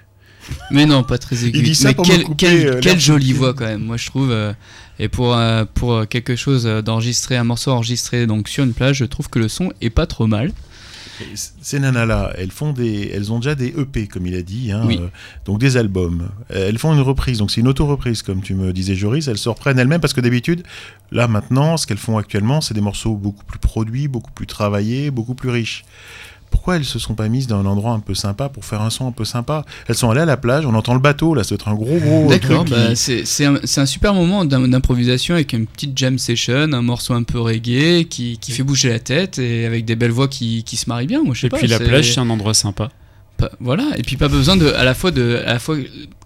Mais non, pas très aigu. Il dit ça Mais quelle, couper, euh, quelle jolie voix quand même, moi je trouve. euh, et pour, euh, pour quelque chose d'enregistrer, un morceau enregistré donc sur une plage, je trouve que le son est pas trop mal. Ces nanas-là, elles font des, elles ont déjà des EP, comme il a dit, hein, Oui. euh, donc des albums. Elles font une reprise, donc c'est une auto-reprise, comme tu me disais, Joris. Elles se reprennent elles-mêmes parce que d'habitude, là maintenant, ce qu'elles font actuellement, c'est des morceaux beaucoup plus produits, beaucoup plus travaillés, beaucoup plus riches. Pourquoi elles se sont pas mises dans un endroit un peu sympa pour faire un son un peu sympa? Elles sont allées à la plage, on entend le bateau, là, ça doit être un gros gros D'accord, bah, qui- c'est c'est un, c'est un super moment d'im- d'improvisation avec une petite jam session, un morceau un peu reggae qui, qui fait bouger la tête et avec des belles voix qui, qui se marient bien. Moi, je sais Et pas, puis la c'est- plage, c'est un endroit sympa. pas- voilà, et puis pas besoin de à la fois de à la fois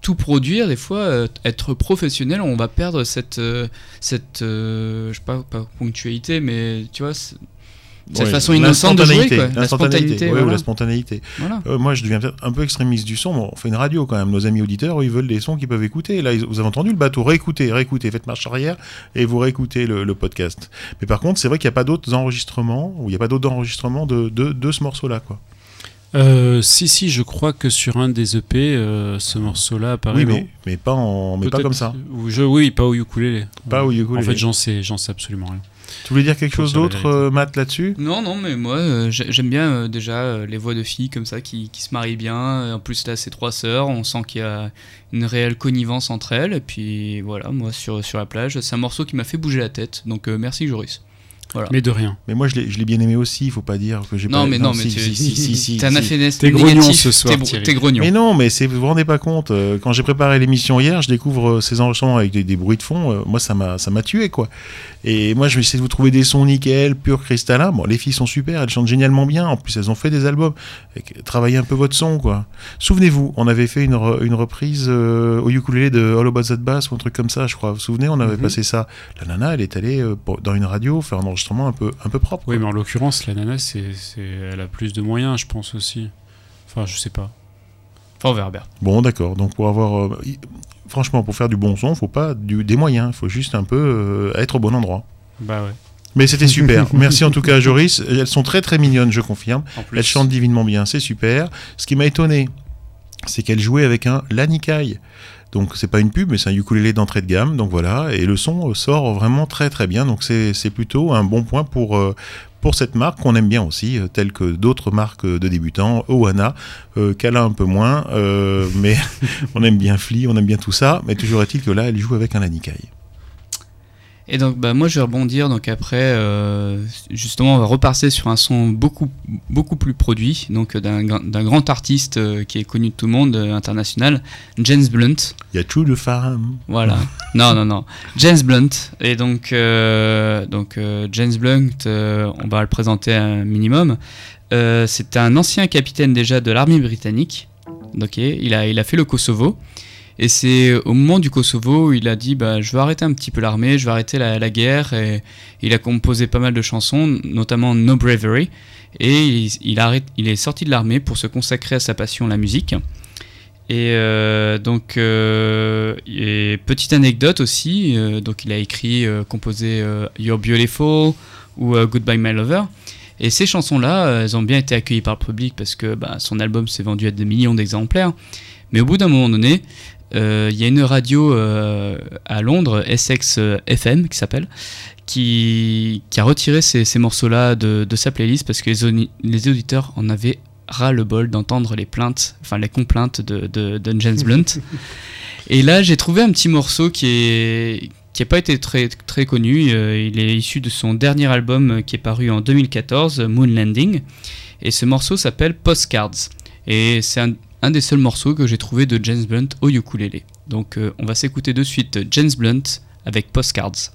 tout produire, des fois euh, être professionnel, on va perdre cette euh, cette euh, je sais pas pas ponctualité, mais tu vois cette Ouais, façon innocente de jouer quoi, la spontanéité. ouais, ou voilà. la spontanéité. Voilà. Euh, moi, je deviens peut-être un peu extrémiste du son. on fait une radio quand même. Nos amis auditeurs, ils veulent des sons qu'ils peuvent écouter. Là, ils- vous avez entendu le bateau. Réécoutez, réécoutez. Faites marche arrière et vous réécoutez le, le podcast. Mais par contre, c'est vrai qu'il n'y a pas d'autres enregistrements ou il n'y a pas d'autres enregistrements de, de, de ce morceau-là, quoi. Euh, si, si, je crois que sur un des EP, euh, ce morceau-là apparaît. oui, mais, mais pas en, mais pas comme ça. je, oui, pas au ukulélé. Pas au ukulélé. En fait, j'en sais, j'en sais absolument rien. Tu voulais dire quelque chose d'autre, euh, Matt, là-dessus? Non, non, mais moi euh, j'ai- j'aime bien euh, déjà euh, les voix de filles comme ça qui, qui se marient bien. En plus, là, c'est trois sœurs, on sent qu'il y a une réelle connivence entre elles. Et puis voilà, moi sur, sur la plage, c'est un morceau qui m'a fait bouger la tête. Donc euh, merci, Joris. Voilà. Mais de rien. Mais moi, je l'ai je l'ai bien aimé aussi. Il faut pas dire que j'ai pas. Non, mais non, mais si, tu si, si, si, si, t'es un si. grognon ce soir, t'es grognon. Mais non, mais vous vous rendez pas compte. quand j'ai préparé l'émission hier, je découvre ces enregistrements avec des, des bruits de fond. moi, ça m'a, ça m'a tué, quoi. Et moi, je vais essayer de vous trouver des sons nickel, purs, cristallins. Bon, les filles sont super, elles chantent génialement bien. En plus, elles ont fait des albums. Travaillez un peu votre son, quoi. Souvenez-vous, on avait fait une, re- une reprise euh, au ukulélé de All About That Bass ou un truc comme ça, je crois. Vous vous souvenez, on avait Mhm. passé ça. La nana, elle est allée euh, pour- dans une radio faire un enregistrement un peu, un peu propre. Oui, quoi. mais en l'occurrence, la nana, c'est, elle a plus de moyens, je pense aussi. Enfin, je sais pas. Enfin, on verra bien. Bon, d'accord. Donc pour avoir, euh, franchement, pour faire du bon son, faut pas du, des moyens. Il faut juste un peu euh, être au bon endroit. Bah ouais. Mais c'était super. Merci en tout cas à Joris. Elles sont très très mignonnes, je confirme. Elles chantent divinement bien, c'est super. Ce qui m'a étonné, c'est qu'elles jouaient avec un lanikai. Donc c'est pas une pub, mais c'est un ukulélé d'entrée de gamme. Donc voilà, et le son sort vraiment très très bien. Donc c'est c'est plutôt un bon point pour euh, pour cette marque qu'on aime bien aussi, euh, telle que d'autres marques euh, de débutants, Owana, euh, Kala un peu moins, euh, mais on aime bien Flea, on aime bien tout ça. Mais toujours est-il que là, elle joue avec un lanikai. Et donc, bah, moi, je vais rebondir. Donc, après, euh, justement, on va repasser sur un son beaucoup, beaucoup plus produit. Donc, euh, d'un gra- d'un grand artiste euh, qui est connu de tout le monde, euh, international, James Blunt. Il y a True de Farm. Voilà. non, non, non. James Blunt. Et donc, donc James Blunt, on va le présenter un minimum. C'est un ancien capitaine déjà de l'armée britannique. Ok, il a, il a fait le Kosovo. Et c'est au moment du Kosovo où il a dit bah, Je vais arrêter un petit peu l'armée, je vais arrêter la, guerre. Et il a composé pas mal de chansons, notamment No Bravery. Et il, est sorti de l'armée pour se consacrer à sa passion, la musique. Et euh, donc, euh, et petite anecdote aussi, euh, donc il a écrit, composé You're Beautiful ou Goodbye My Lover. Et ces chansons-là, elles ont bien été accueillies par le public parce que bah, son album s'est vendu à des millions d'exemplaires. Mais au bout d'un moment donné, il y a une radio euh, à Londres, Essex euh, FM, qui s'appelle, qui, qui a retiré ces, ces morceaux-là de, de sa playlist parce que les, audi- les auditeurs en avaient ras le bol d'entendre les plaintes, enfin les complaintes de, de, de James Blunt. Et là, j'ai trouvé un petit morceau qui est qui n'a pas été très, très connu. Euh, il est issu de son dernier album euh, qui est paru en 2014, Moon Landing. Et ce morceau s'appelle Postcards. Et c'est un, un des seuls morceaux que j'ai trouvé de James Blunt au ukulélé. Donc euh, on va s'écouter de suite James Blunt avec Postcards.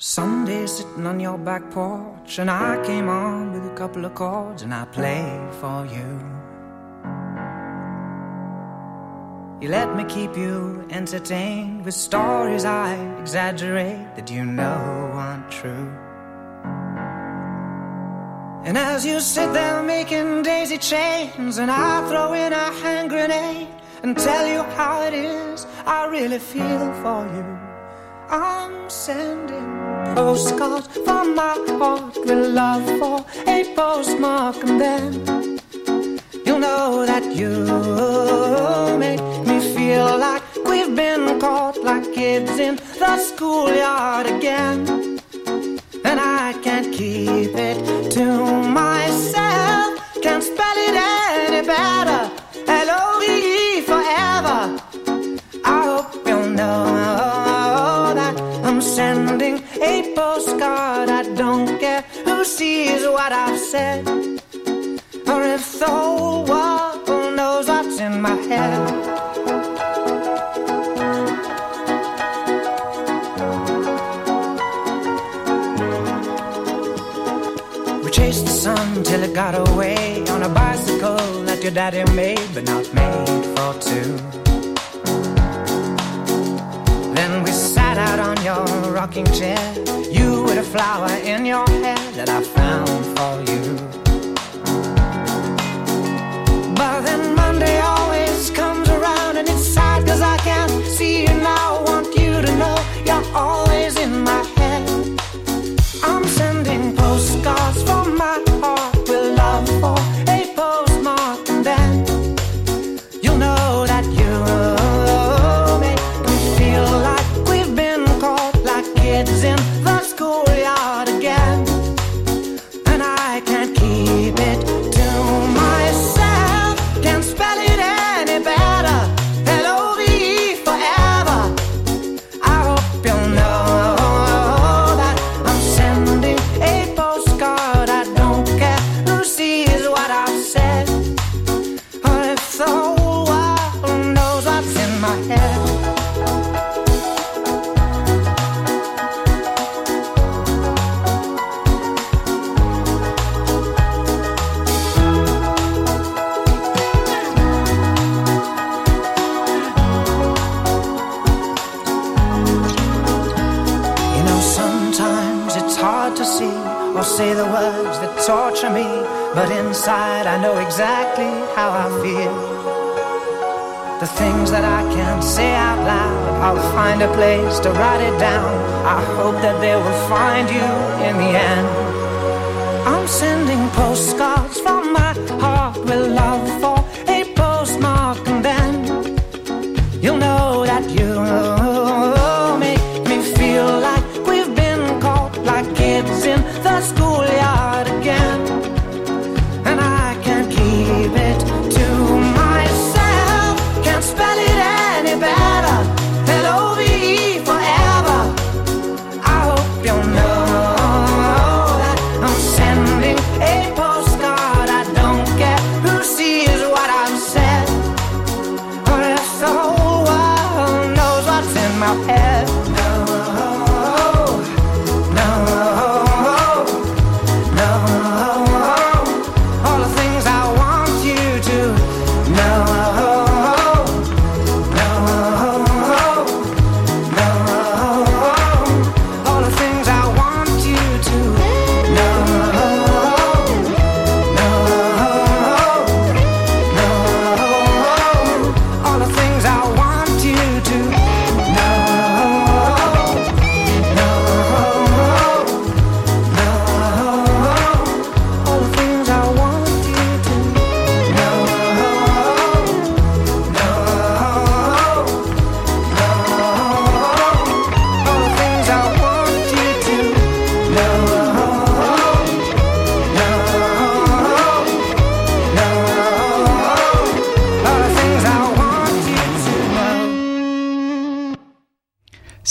Someday sitting on your back porch, and I came on with a couple of chords, and I played for you. You let me keep you entertained with stories I exaggerate that you know aren't true. And as you sit there making daisy chains, and I throw in a hand grenade and tell you how it is, I really feel for you. I'm sending postcards from my heart with love for a postmark, and then you'll know that you make me feel like we've been caught like kids in the schoolyard again. Can't keep it to myself, can't spell it any better. L O V E forever. I hope you'll know that I'm sending a postcard. I don't care who sees what I've said. Or if the whole world knows what's in my head. Sun till it got away on a bicycle that your daddy made, but not made for two. Then we sat out on your rocking chair, you with a flower in your hair that I found for you. But then Monday always comes around and it's sad cause I can't see you now. I want you to know you're always in my head. I'm sending postcards from it down. I hope that they will find you in the end.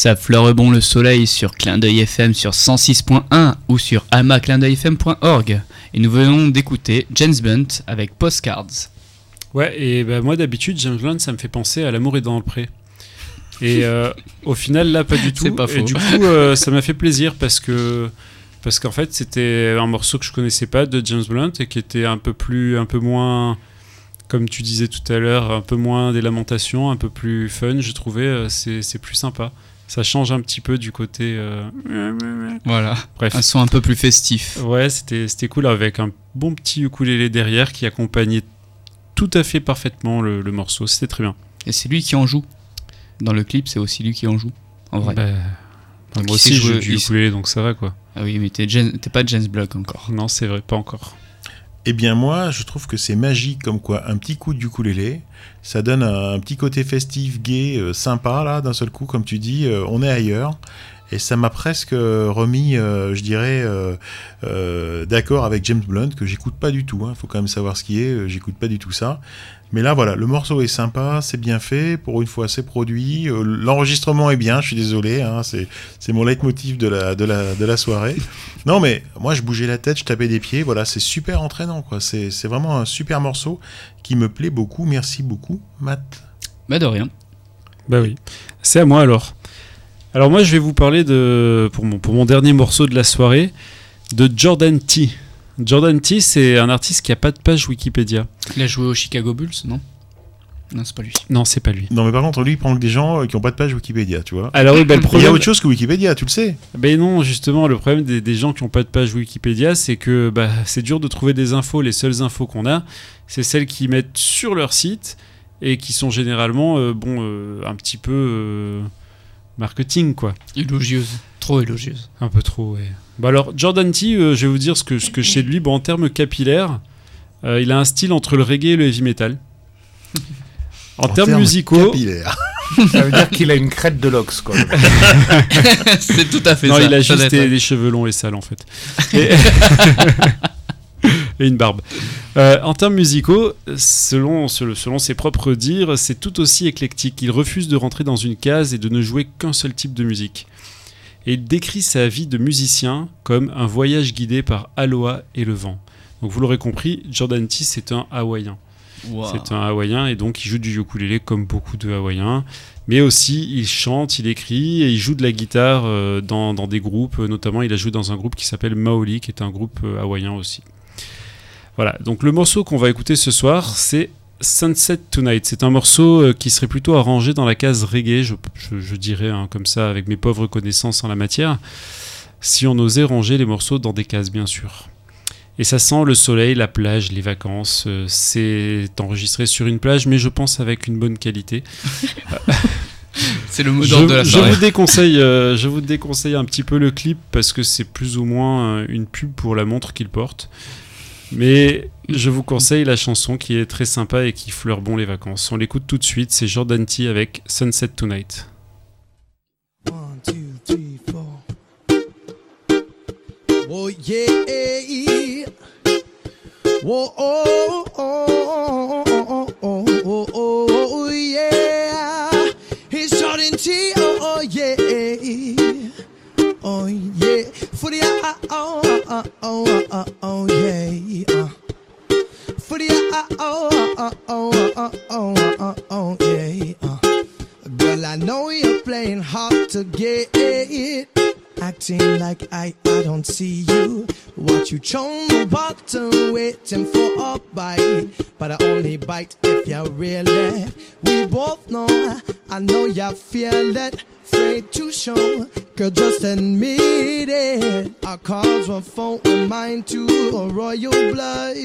Ça fleure bon le soleil sur Clin d'œil FM sur 106.1 ou sur almaclindeuilfm.org. Et nous venons d'écouter James Blunt avec Postcards. Ouais, et bah, moi d'habitude, James Blunt, ça me fait penser à L'amour est dans le pré. Et euh, au final, là, pas du tout. Pas Et faux. du coup, euh, ça m'a fait plaisir parce que parce qu'en fait, c'était un morceau que je connaissais pas de James Blunt et qui était un peu plus, un peu moins, comme tu disais tout à l'heure, un peu moins des lamentations, un peu plus fun. Je trouvais, euh, c'est plus sympa. Ça change un petit peu du côté. euh, Voilà, Bref. un son un peu plus festif. Ouais, c'était cool avec un bon petit ukulélé derrière qui accompagnait tout à fait parfaitement le, le morceau. C'était très bien. Et c'est lui qui en joue. Dans le clip, c'est aussi lui qui en joue. En vrai. Bah, Donc, moi aussi, je joue du ukulélé, donc ça va quoi. Ah oui, mais t'es pas James Block encore. Non, c'est vrai, pas encore. Eh bien moi, je trouve que c'est magique comme quoi un petit coup de ukulélé, ça donne un, petit côté festif, gai, euh, sympa là, d'un seul coup, comme tu dis, euh, on est ailleurs. et ça m'a presque euh, remis, je dirais, d'accord avec James Blunt que j'écoute pas du tout. Il faut quand même savoir ce qui est. J'écoute pas du tout ça. Mais là, voilà, le morceau est sympa, c'est bien fait. Pour une fois, c'est produit. euh, L'enregistrement est bien. Je suis désolé. Hein, c'est c'est mon leitmotiv de la de la de la soirée. Non, mais moi, je bougeais la tête, je tapais des pieds. Voilà, c'est super entraînant. quoi. C'est c'est vraiment un super morceau qui me plaît beaucoup. Merci beaucoup, Matt. Bah de rien. Bah oui. C'est à moi alors. Alors moi je vais vous parler de pour mon, pour mon dernier morceau de la soirée de Jordan T. Jordan T c'est un artiste qui a pas de page Wikipédia. Il a joué au Chicago Bulls, non? Non, c'est pas lui. Non, c'est pas lui. Non, mais par contre, lui, il prend que des gens euh, qui n'ont pas de page Wikipédia, tu vois. Alors oui, bah, le Il y a autre chose que Wikipédia, tu le sais. Ben non, justement, le problème des, des gens qui n'ont pas de page Wikipédia, c'est que bah, c'est dur de trouver des infos. Les seules infos qu'on a, c'est celles qu'ils mettent sur leur site et qui sont généralement, euh, bon, euh, un petit peu euh, marketing, quoi. Élogieuse. Trop élogieuse. Un peu trop, ouais. Bah alors, Jordan T, euh, je vais vous dire ce que, ce que je sais de lui. Bon, en termes capillaires, euh, il a un style entre le reggae et le heavy metal. En, termes, musicaux, capillaires. Ça veut dire qu'il a une crête de l'ox, quoi. c'est tout à fait non, ça. il a juste des, être- des cheveux longs et sales en fait. Et, et une barbe. Euh, en termes musicaux, selon, selon selon ses propres dires, c'est tout aussi éclectique. Il refuse de rentrer dans une case et de ne jouer qu'un seul type de musique. Et il décrit sa vie de musicien comme un voyage guidé par Aloha et le vent. Donc vous l'aurez compris, Jordan T c'est un Hawaïen. Wow. C'est un Hawaïen et donc il joue du ukulélé comme beaucoup de Hawaïens. Mais aussi il chante, il écrit et il joue de la guitare euh, dans, dans des groupes. Euh, Notamment il a joué dans un groupe qui s'appelle Maoli qui est un groupe euh, hawaïen aussi. Voilà, donc le morceau qu'on va écouter ce soir c'est Sunset Tonight. C'est un morceau euh, qui serait plutôt arrangé dans la case reggae, je, je- je dirais hein, comme ça avec mes pauvres connaissances en la matière. Si on osait ranger les morceaux dans des cases bien sûr. Et ça sent le soleil, la plage, les vacances. euh, c'est enregistré sur une plage, mais je pense avec une bonne qualité. C'est le mot d'ordre de la je vous déconseille, euh, je vous déconseille un petit peu le clip parce que c'est plus ou moins une pub pour la montre qu'il porte. Mais je vous conseille la chanson qui est très sympa et qui fleure bon les vacances. On l'écoute tout de suite, c'est Jordan T avec Sunset Tonight. For the uh, uh, oh, uh, uh, oh, oh, oh, oh, yeah. Uh. For the uh, oh, oh, oh, oh, oh, oh, oh, yeah. Uh. Girl, I know you're playing hard to get Acting like I, I don't see you. Watch you chum the bottom, waiting for a bite. But I only bite if you're really. We both know, I know you feel it. Afraid to show, girl, just admit it. Our cards were phone with mine to a royal blush.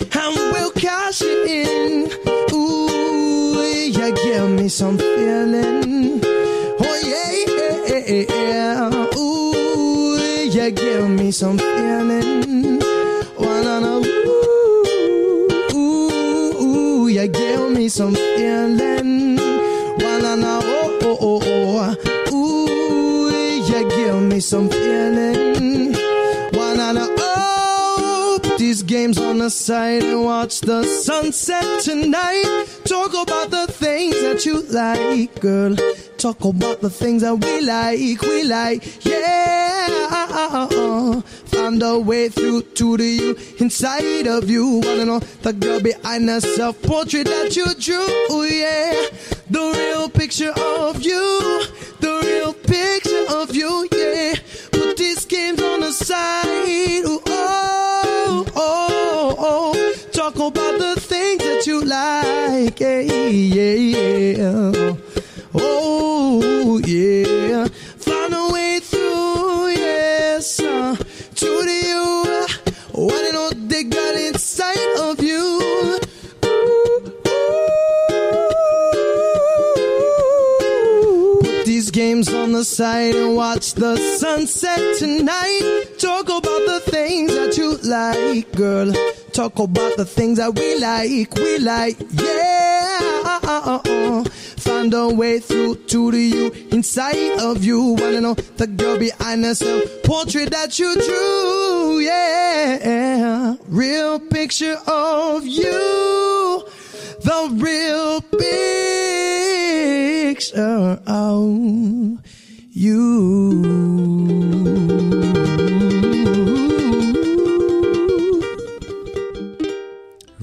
And we'll cash it in. Ooh, you give me some feeling. Oh yeah, yeah, yeah, you give me some feeling. Wanna know? Ooh, ooh, ooh, you give me some feeling. Wanna know? Oh, oh, oh, oh. Ooh, you give me some feeling. Wanna know? Oh, these games on the side and watch the sunset tonight. Talk about the things that you like, girl. Talk about the things that we like, we like, yeah. Find a way through to the you inside of you. Wanna know the girl behind the self portrait that you drew, yeah. The real picture of you, the real picture of you, yeah. Put these games on the side, ooh, oh, oh, oh. Talk about the things that you like, yeah, yeah, yeah. Oh, yeah. Find a way through, yes, uh, to you. Wanna know what they got inside of you. Games on the side and watch the sunset tonight. Talk about the things that you like, girl. Talk about the things that we like, we like, yeah. Find a way through to the you inside of you. Wanna know the girl behind the self portrait that you drew, yeah. Real picture of you, the real picture of you.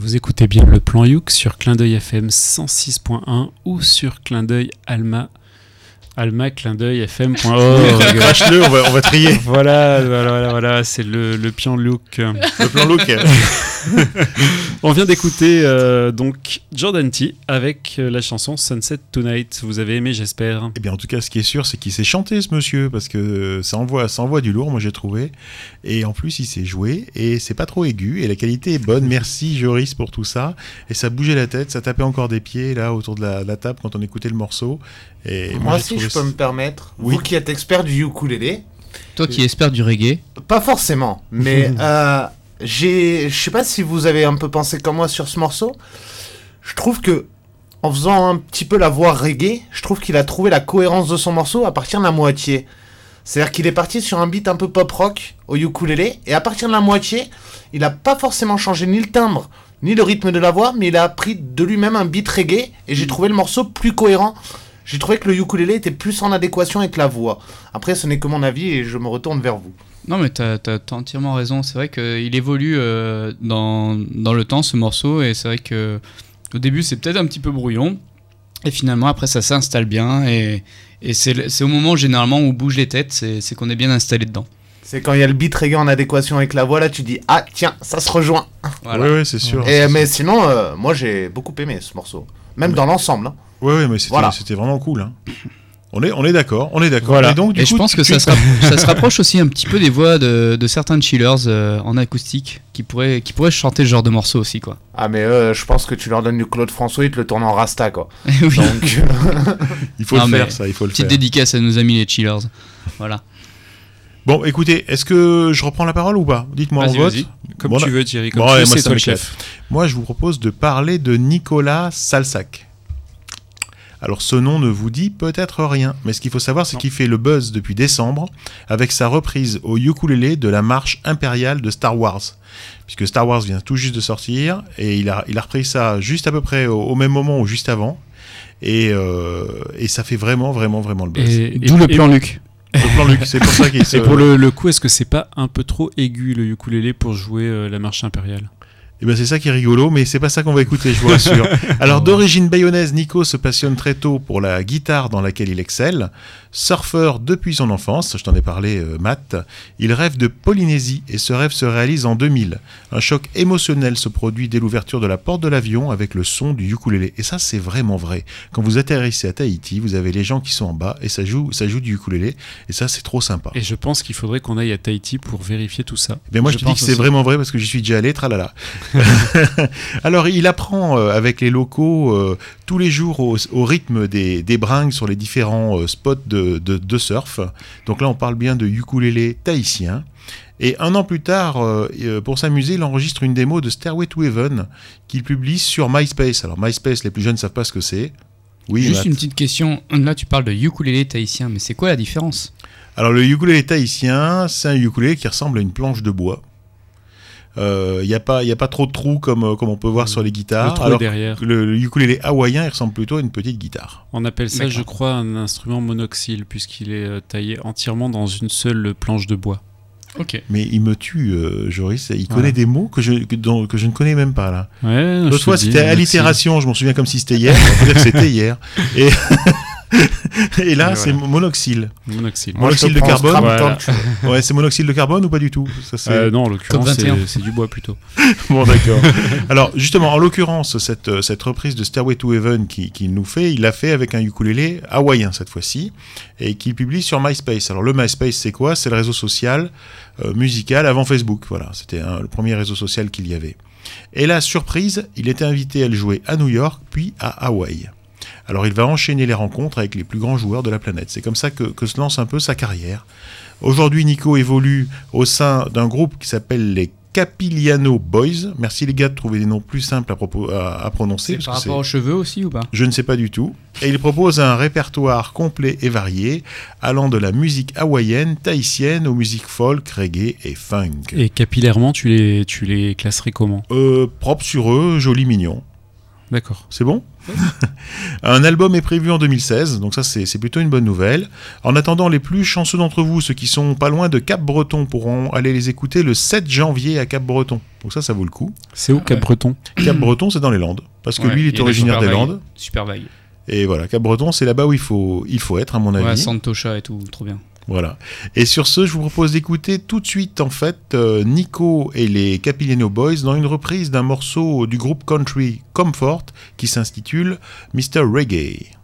Vous écoutez bien le plan Youk sur Clin d'œil FM 106.1 ou sur Clin d'œil Alma. Alma clin d'œil FM.org. On va, on va trier. Voilà, voilà, voilà, voilà, c'est le, le plan look. Le plan look. On vient d'écouter euh, donc Jordan T avec euh, la chanson Sunset Tonight. Vous avez aimé, j'espère. Eh bien, en tout cas, ce qui est sûr, c'est qu'il sait chanter, ce monsieur, parce que ça envoie, ça envoie du lourd, moi j'ai trouvé. Et en plus, il sait jouer, et c'est pas trop aigu, et la qualité est bonne. Merci, Joris, pour tout ça. Et ça bougeait la tête, ça tapait encore des pieds, là, autour de la, la table, quand on écoutait le morceau. Et Moi, j'ai si trouvé je peux me permettre, Oui. vous qui êtes expert du ukulélé, Toi qui espères du reggae, pas forcément, mais euh, j'ai, je sais pas si vous avez un peu pensé comme moi sur ce morceau. Je trouve que en faisant un petit peu la voix reggae, je trouve qu'il a trouvé la cohérence de son morceau à partir de la moitié. C'est-à-dire qu'il est parti sur un beat un peu pop rock au ukulélé et à partir de la moitié, il a pas forcément changé ni le timbre ni le rythme de la voix, mais il a pris de lui-même un beat reggae et j'ai trouvé le morceau plus cohérent. J'ai trouvé que le ukulélé était plus en adéquation avec la voix. Après, ce n'est que mon avis et je me retourne vers vous. Non, mais t'as as, entièrement raison. C'est vrai qu'il évolue euh, dans, dans le temps, ce morceau, et c'est vrai que au début, c'est peut-être un petit peu brouillon, et finalement, après, ça s'installe bien, et, et c'est au moment généralement où bougent les têtes, c'est qu'on est bien installé dedans. C'est quand il y a le beat reggae en adéquation avec la voix, là, tu dis Ah, tiens, ça se rejoint. Voilà. Ouais, ouais, c'est sûr. Et, mais sinon, euh, moi, j'ai beaucoup aimé ce morceau. Même dans l'ensemble. hein. Ouais, ouais, mais c'était Voilà. c'était vraiment cool. Hein. On est, on est d'accord, on est d'accord. Voilà. Et donc, du et coup, je pense tu- que tu- ça se, rapp- ça se rapproche aussi un petit peu des voix de, de certains chillers euh, en acoustique qui pourraient, qui pourraient chanter ce genre de morceau aussi, quoi. Ah, mais euh, je pense que tu leur donnes du Claude François, ils te le tournent en rasta, quoi. oui. Donc, il faut Non, le faire, ça, il faut le Petite faire. dédicace à nos amis les chillers. Voilà. Bon, écoutez, est-ce que je reprends la parole ou pas? Dites-moi en Vas-y, vote. vas-y. Comme Bon, tu veux, Thierry. Comme Bon, tu veux, c'est toi chef. Moi, je vous propose de parler de Nicolas Salsac. Alors, ce nom ne vous dit peut-être rien, mais ce qu'il faut savoir, c'est qu'il fait le buzz depuis décembre avec sa reprise au ukulélé de la marche impériale de Star Wars. Puisque Star Wars vient tout juste de sortir, et il a, il a repris ça juste à peu près au, au même moment ou juste avant. Et, euh, et ça fait vraiment, vraiment, vraiment le buzz. Et, D'où le et- plan Luc. Le plan Luc, c'est pour ça qu'il se... Et pour le, le coup, est-ce que c'est pas un peu trop aigu le ukulélé pour jouer euh, la marche impériale? Eh ben c'est ça qui est rigolo, mais c'est pas ça qu'on va écouter, je vous rassure. Alors d'origine bayonnaise, Nico se passionne très tôt pour la guitare dans laquelle il excelle. Surfeur depuis son enfance, je t'en ai parlé, euh, Matt, il rêve de Polynésie et ce rêve se réalise en 2000. Un choc émotionnel se produit dès l'ouverture de la porte de l'avion avec le son du ukulélé. Et ça, c'est vraiment vrai. Quand vous atterrissez à Tahiti, vous avez les gens qui sont en bas et ça joue, ça joue du ukulélé. Et ça, c'est trop sympa. Et je pense qu'il faudrait qu'on aille à Tahiti pour vérifier tout ça. Mais moi, je, Je te dis pense que c'est vraiment vrai parce que j'y suis déjà allé, tralala. Alors, il apprend euh, avec les locaux euh, tous les jours au, au rythme des, des bringues sur les différents spots de, de- de surf. Donc là, on parle bien de ukulélé tahitien. Et un an plus tard, euh, euh, pour s'amuser, il enregistre une démo de Stairway to Heaven qu'il publie sur MySpace. Alors, MySpace, les plus jeunes ne savent pas ce que c'est. Oui, Juste Matt. une petite question. Là, tu parles de ukulélé tahitien, mais c'est quoi la différence? Alors le ukulélé tahitien, c'est un ukulélé qui ressemble à une planche de bois. Il n'y a, pas- y a pas trop de trous comme, euh, comme on peut voir sur les guitares. le trou est alors derrière. le, le ukulélé hawaïen, il ressemble plutôt à une petite guitare. On appelle ça, je crois, un instrument monoxyle, puisqu'il est euh, taillé entièrement dans une seule planche de bois. Ok. Mais il me tue, euh, Joris. Il Ouais. connaît des mots que je, que, dont- que je ne connais même pas là. Ouais, L'autre fois, c'était allitération. Je m'en souviens comme si c'était hier. On peut dire que c'était hier. Et, et là, c'est voilà. monoxyle. Monoxyle. Monoxyle de carbone. Voilà. Ouais, c'est monoxyle de carbone ou pas du tout? Ça, c'est- Euh, non, en l'occurrence, Top 21. c'est du bois plutôt. Bon, d'accord. Alors, justement, en l'occurrence, cette, cette reprise de Stairway to Heaven qu'il qu'il nous fait, il l'a fait avec un ukulélé hawaïen cette fois-ci, et qu'il publie sur MySpace. Alors, le MySpace, c'est quoi? C'est le réseau social euh, musical avant Facebook. Voilà, c'était le premier réseau social qu'il y avait. Et là, surprise, il était invité à le jouer à New York, puis à Hawaï. Alors, il va enchaîner les rencontres avec les plus grands joueurs de la planète. C'est comme ça que, que se lance un peu sa carrière. Aujourd'hui, Nico évolue au sein d'un groupe qui s'appelle les Capiliano Boys. Merci les gars de trouver des noms plus simples à, propos, à, à prononcer. C'est parce par que rapport aux cheveux aussi ou pas? Je ne sais pas du tout. Et il propose un répertoire complet et varié, allant de la musique hawaïenne, tahitienne aux musiques folk, reggae et funk. Et capillairement, tu les, tu les classerais comment? Euh, propre sur eux, joli, mignon. D'accord. C'est bon? Un album est prévu en 2016, donc ça c'est plutôt une bonne nouvelle. En attendant, les plus chanceux d'entre vous, ceux qui sont pas loin de Cap-Breton, pourront aller les écouter le 7 janvier à Cap-Breton. Donc ça, ça vaut le coup. C'est où Cap-Breton Cap-Breton, c'est dans les Landes. Parce que Ouais, lui, il est originaire des. Landes. Super vague. Et voilà, Cap-Breton, c'est là-bas où il faut, il faut être, à mon avis. Ouais, Santosha et tout, trop bien. Voilà. Et sur ce, je vous propose d'écouter tout de suite, en fait, euh, Nico et les Capiliano Boys dans une reprise d'un morceau du groupe country Comfort qui s'intitule Mr. Reggae.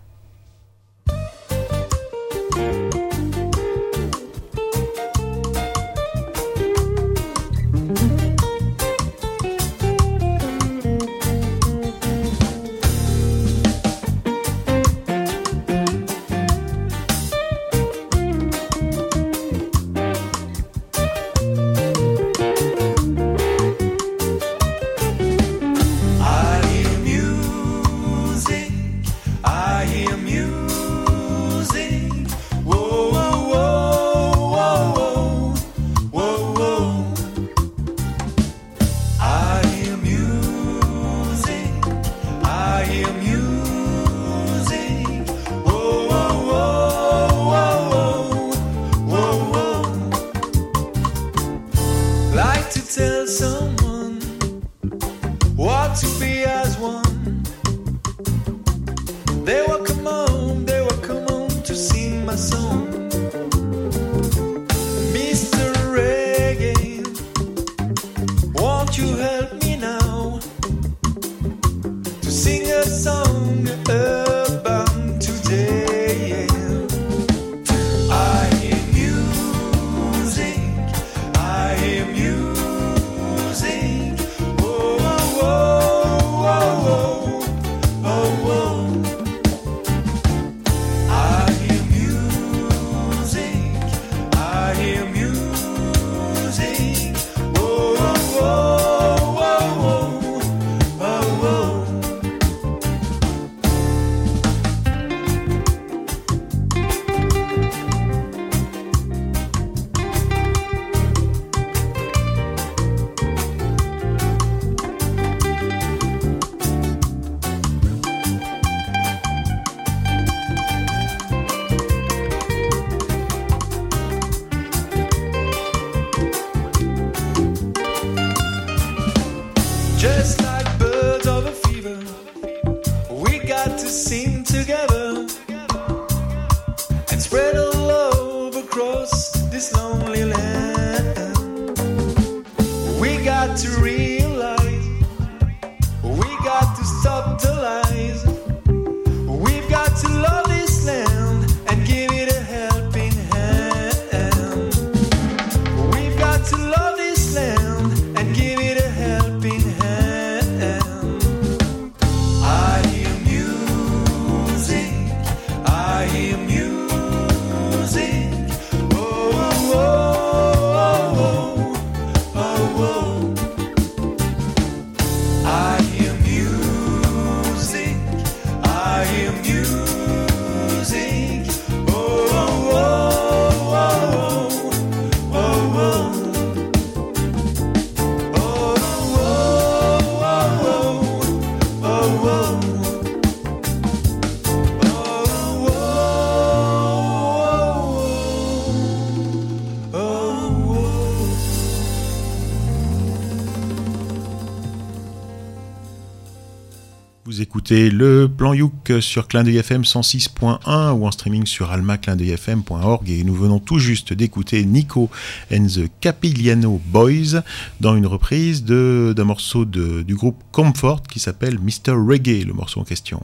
Le plan Youk sur Clin d'œil FM 106.1 ou en streaming sur almaclindeuilfm.org et nous venons tout juste d'écouter Nico and the Capiliano Boys dans une reprise d'un morceau de- du groupe Comfort qui s'appelle Mr. Reggae, le morceau en question.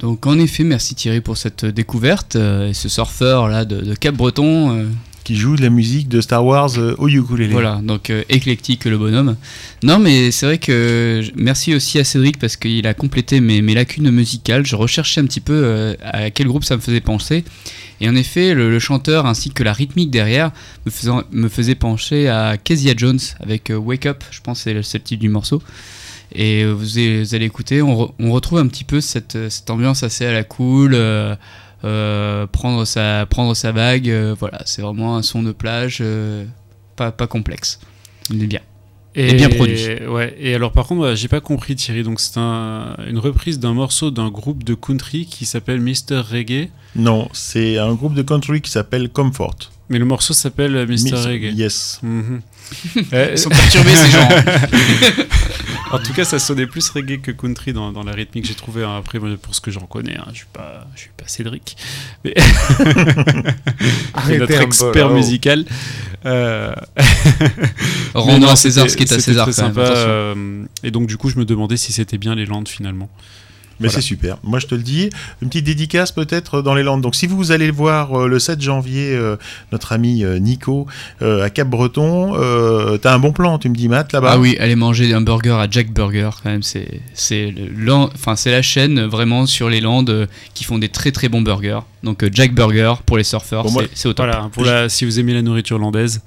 Donc en effet, merci Thierry pour cette découverte. euh, et ce surfeur là de, de Cap-Breton. euh, Qui joue de la musique de Star Wars euh, au ukulélé. Voilà, donc euh, éclectique le bonhomme. Non, mais c'est vrai que merci aussi à Cédric parce qu'il a complété mes, lacunes musicales. Je recherchais un petit peu euh, à quel groupe ça me faisait penser. Et en effet, le, chanteur ainsi que la rythmique derrière me, faisait pencher à Kezia Jones avec Wake Up, je pense que c'est le, titre du morceau. Et vous allez, écouter, on, re- on retrouve un petit peu cette, ambiance assez à la cool, prendre, sa, prendre sa vague, euh, voilà, c'est vraiment un son de plage, euh, pas, pas complexe. On est bien. Et bien produit. Ouais. Et alors par contre, j'ai pas compris Thierry. Donc c'est un- une reprise d'un morceau d'un groupe de country qui s'appelle Mr Reggae. Non, c'est un groupe de country qui s'appelle Comfort. Mais le morceau s'appelle Mr Miss- Reggae. Yes. Mhm. Euh, Ils sont perturbés ces gens. en tout cas, ça sonnait plus reggae que country dans, dans la rythmique. J'ai trouvé hein, après pour ce que j'en connais. hein, je suis pas, je suis pas Cédric, mais notre peu, expert là, oh. musical. Euh, Rendons à César ce qui est à César. très quand même, sympa, attention. euh, et donc du coup, je me demandais si c'était bien les Landes finalement. Mais Voilà. c'est super. Moi, je te le dis. Une petite dédicace peut-être dans les Landes. Donc, si vous allez voir euh, le 7 janvier euh, notre ami euh, Nico euh, à Cap-Breton, euh, t'as un bon plan, tu me dis, Matt, là-bas Ah oui, aller manger un burger à Jack Burger, quand même, c'est enfin c'est la chaîne euh, vraiment sur les Landes euh, qui font des très très bons burgers. Donc euh, Jack Burger pour les surfeurs, Bon, c'est- c'est au top. Voilà, pour la, si vous aimez la nourriture landaise,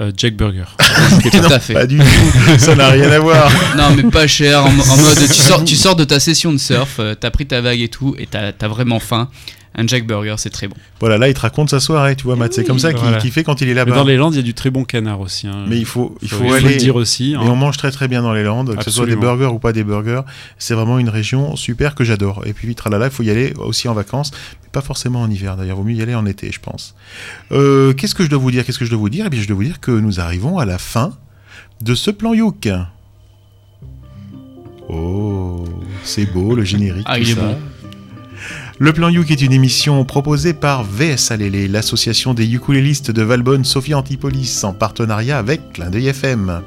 euh, Jack Burger. Tout à fait. Pas du tout. Ça n'a rien à voir. Non, mais pas cher. En, en mode, tu sors, tu sors de ta session de surf, euh, t'as pris ta vague et tout, et t'as as vraiment faim. Un Jack Burger, c'est très bon. Voilà, là, il te raconte sa soirée, tu vois, Matt. C'est comme ça qu'il Voilà. fait quand il est Mais là-bas. dans les Landes, il y a du très bon canard aussi. hein. Mais il faut, il faut, aller. le dire aussi. Et hein. on mange très très bien dans les Landes, que ce soit des burgers ou pas des burgers. C'est vraiment une région super que j'adore. Et puis, tralala, il faut y aller aussi en vacances, mais pas forcément en hiver. D'ailleurs, vaut mieux y aller en été, je pense. Euh, Qu'est-ce que je dois vous dire? Qu'est-ce que je dois vous dire? Eh bien, je dois vous dire que nous arrivons à la fin de ce plan Youk. Oh, c'est beau le générique. Ah, tout il est ça. bon. Le Plan Youk est une émission proposée par VS Alélé, l'association des ukulélistes de Valbonne Sophie Antipolis, en partenariat avec Clin d'œil FM.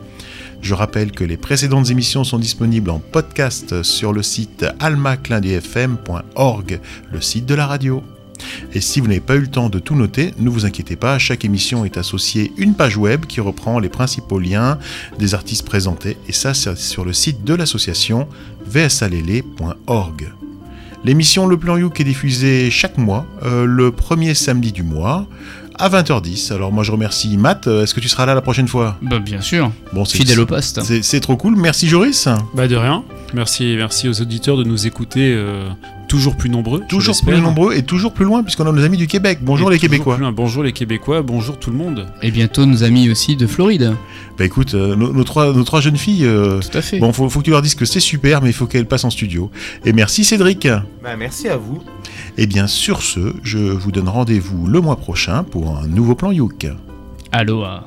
Je rappelle que les précédentes émissions sont disponibles en podcast sur le site almaclindeuilfm.org, le site de la radio. Et si vous n'avez pas eu le temps de tout noter, ne vous inquiétez pas, chaque émission est associée une page web qui reprend les principaux liens des artistes présentés, et ça c'est sur le site de l'association vsalélé.org. L'émission Le Plan Youk est diffusée chaque mois, euh, le premier samedi du mois, à 20h10. Alors moi je remercie Matt, Euh, est-ce que tu seras là la prochaine fois? Bah, bien sûr. Bon, c'est- Fidèle au poste. C'est c'est trop cool, merci Joris. Bah de rien. Merci, merci aux auditeurs de nous écouter euh, toujours plus nombreux. Toujours plus nombreux et toujours plus loin puisqu'on a nos amis du Québec. Bonjour Et les Québécois. plus loin. Bonjour les Québécois, bonjour tout le monde. Et bientôt nos amis aussi de Floride. Bah écoute, euh, nos, nos trois, nos trois jeunes filles, euh, Tout à fait. bon faut, faut que tu leur dises que c'est super mais il faut qu'elles passent en studio. Et merci Cédric. Bah, merci à vous. Et bien sur ce, je vous donne rendez-vous le mois prochain pour un nouveau plan Youk. Aloha.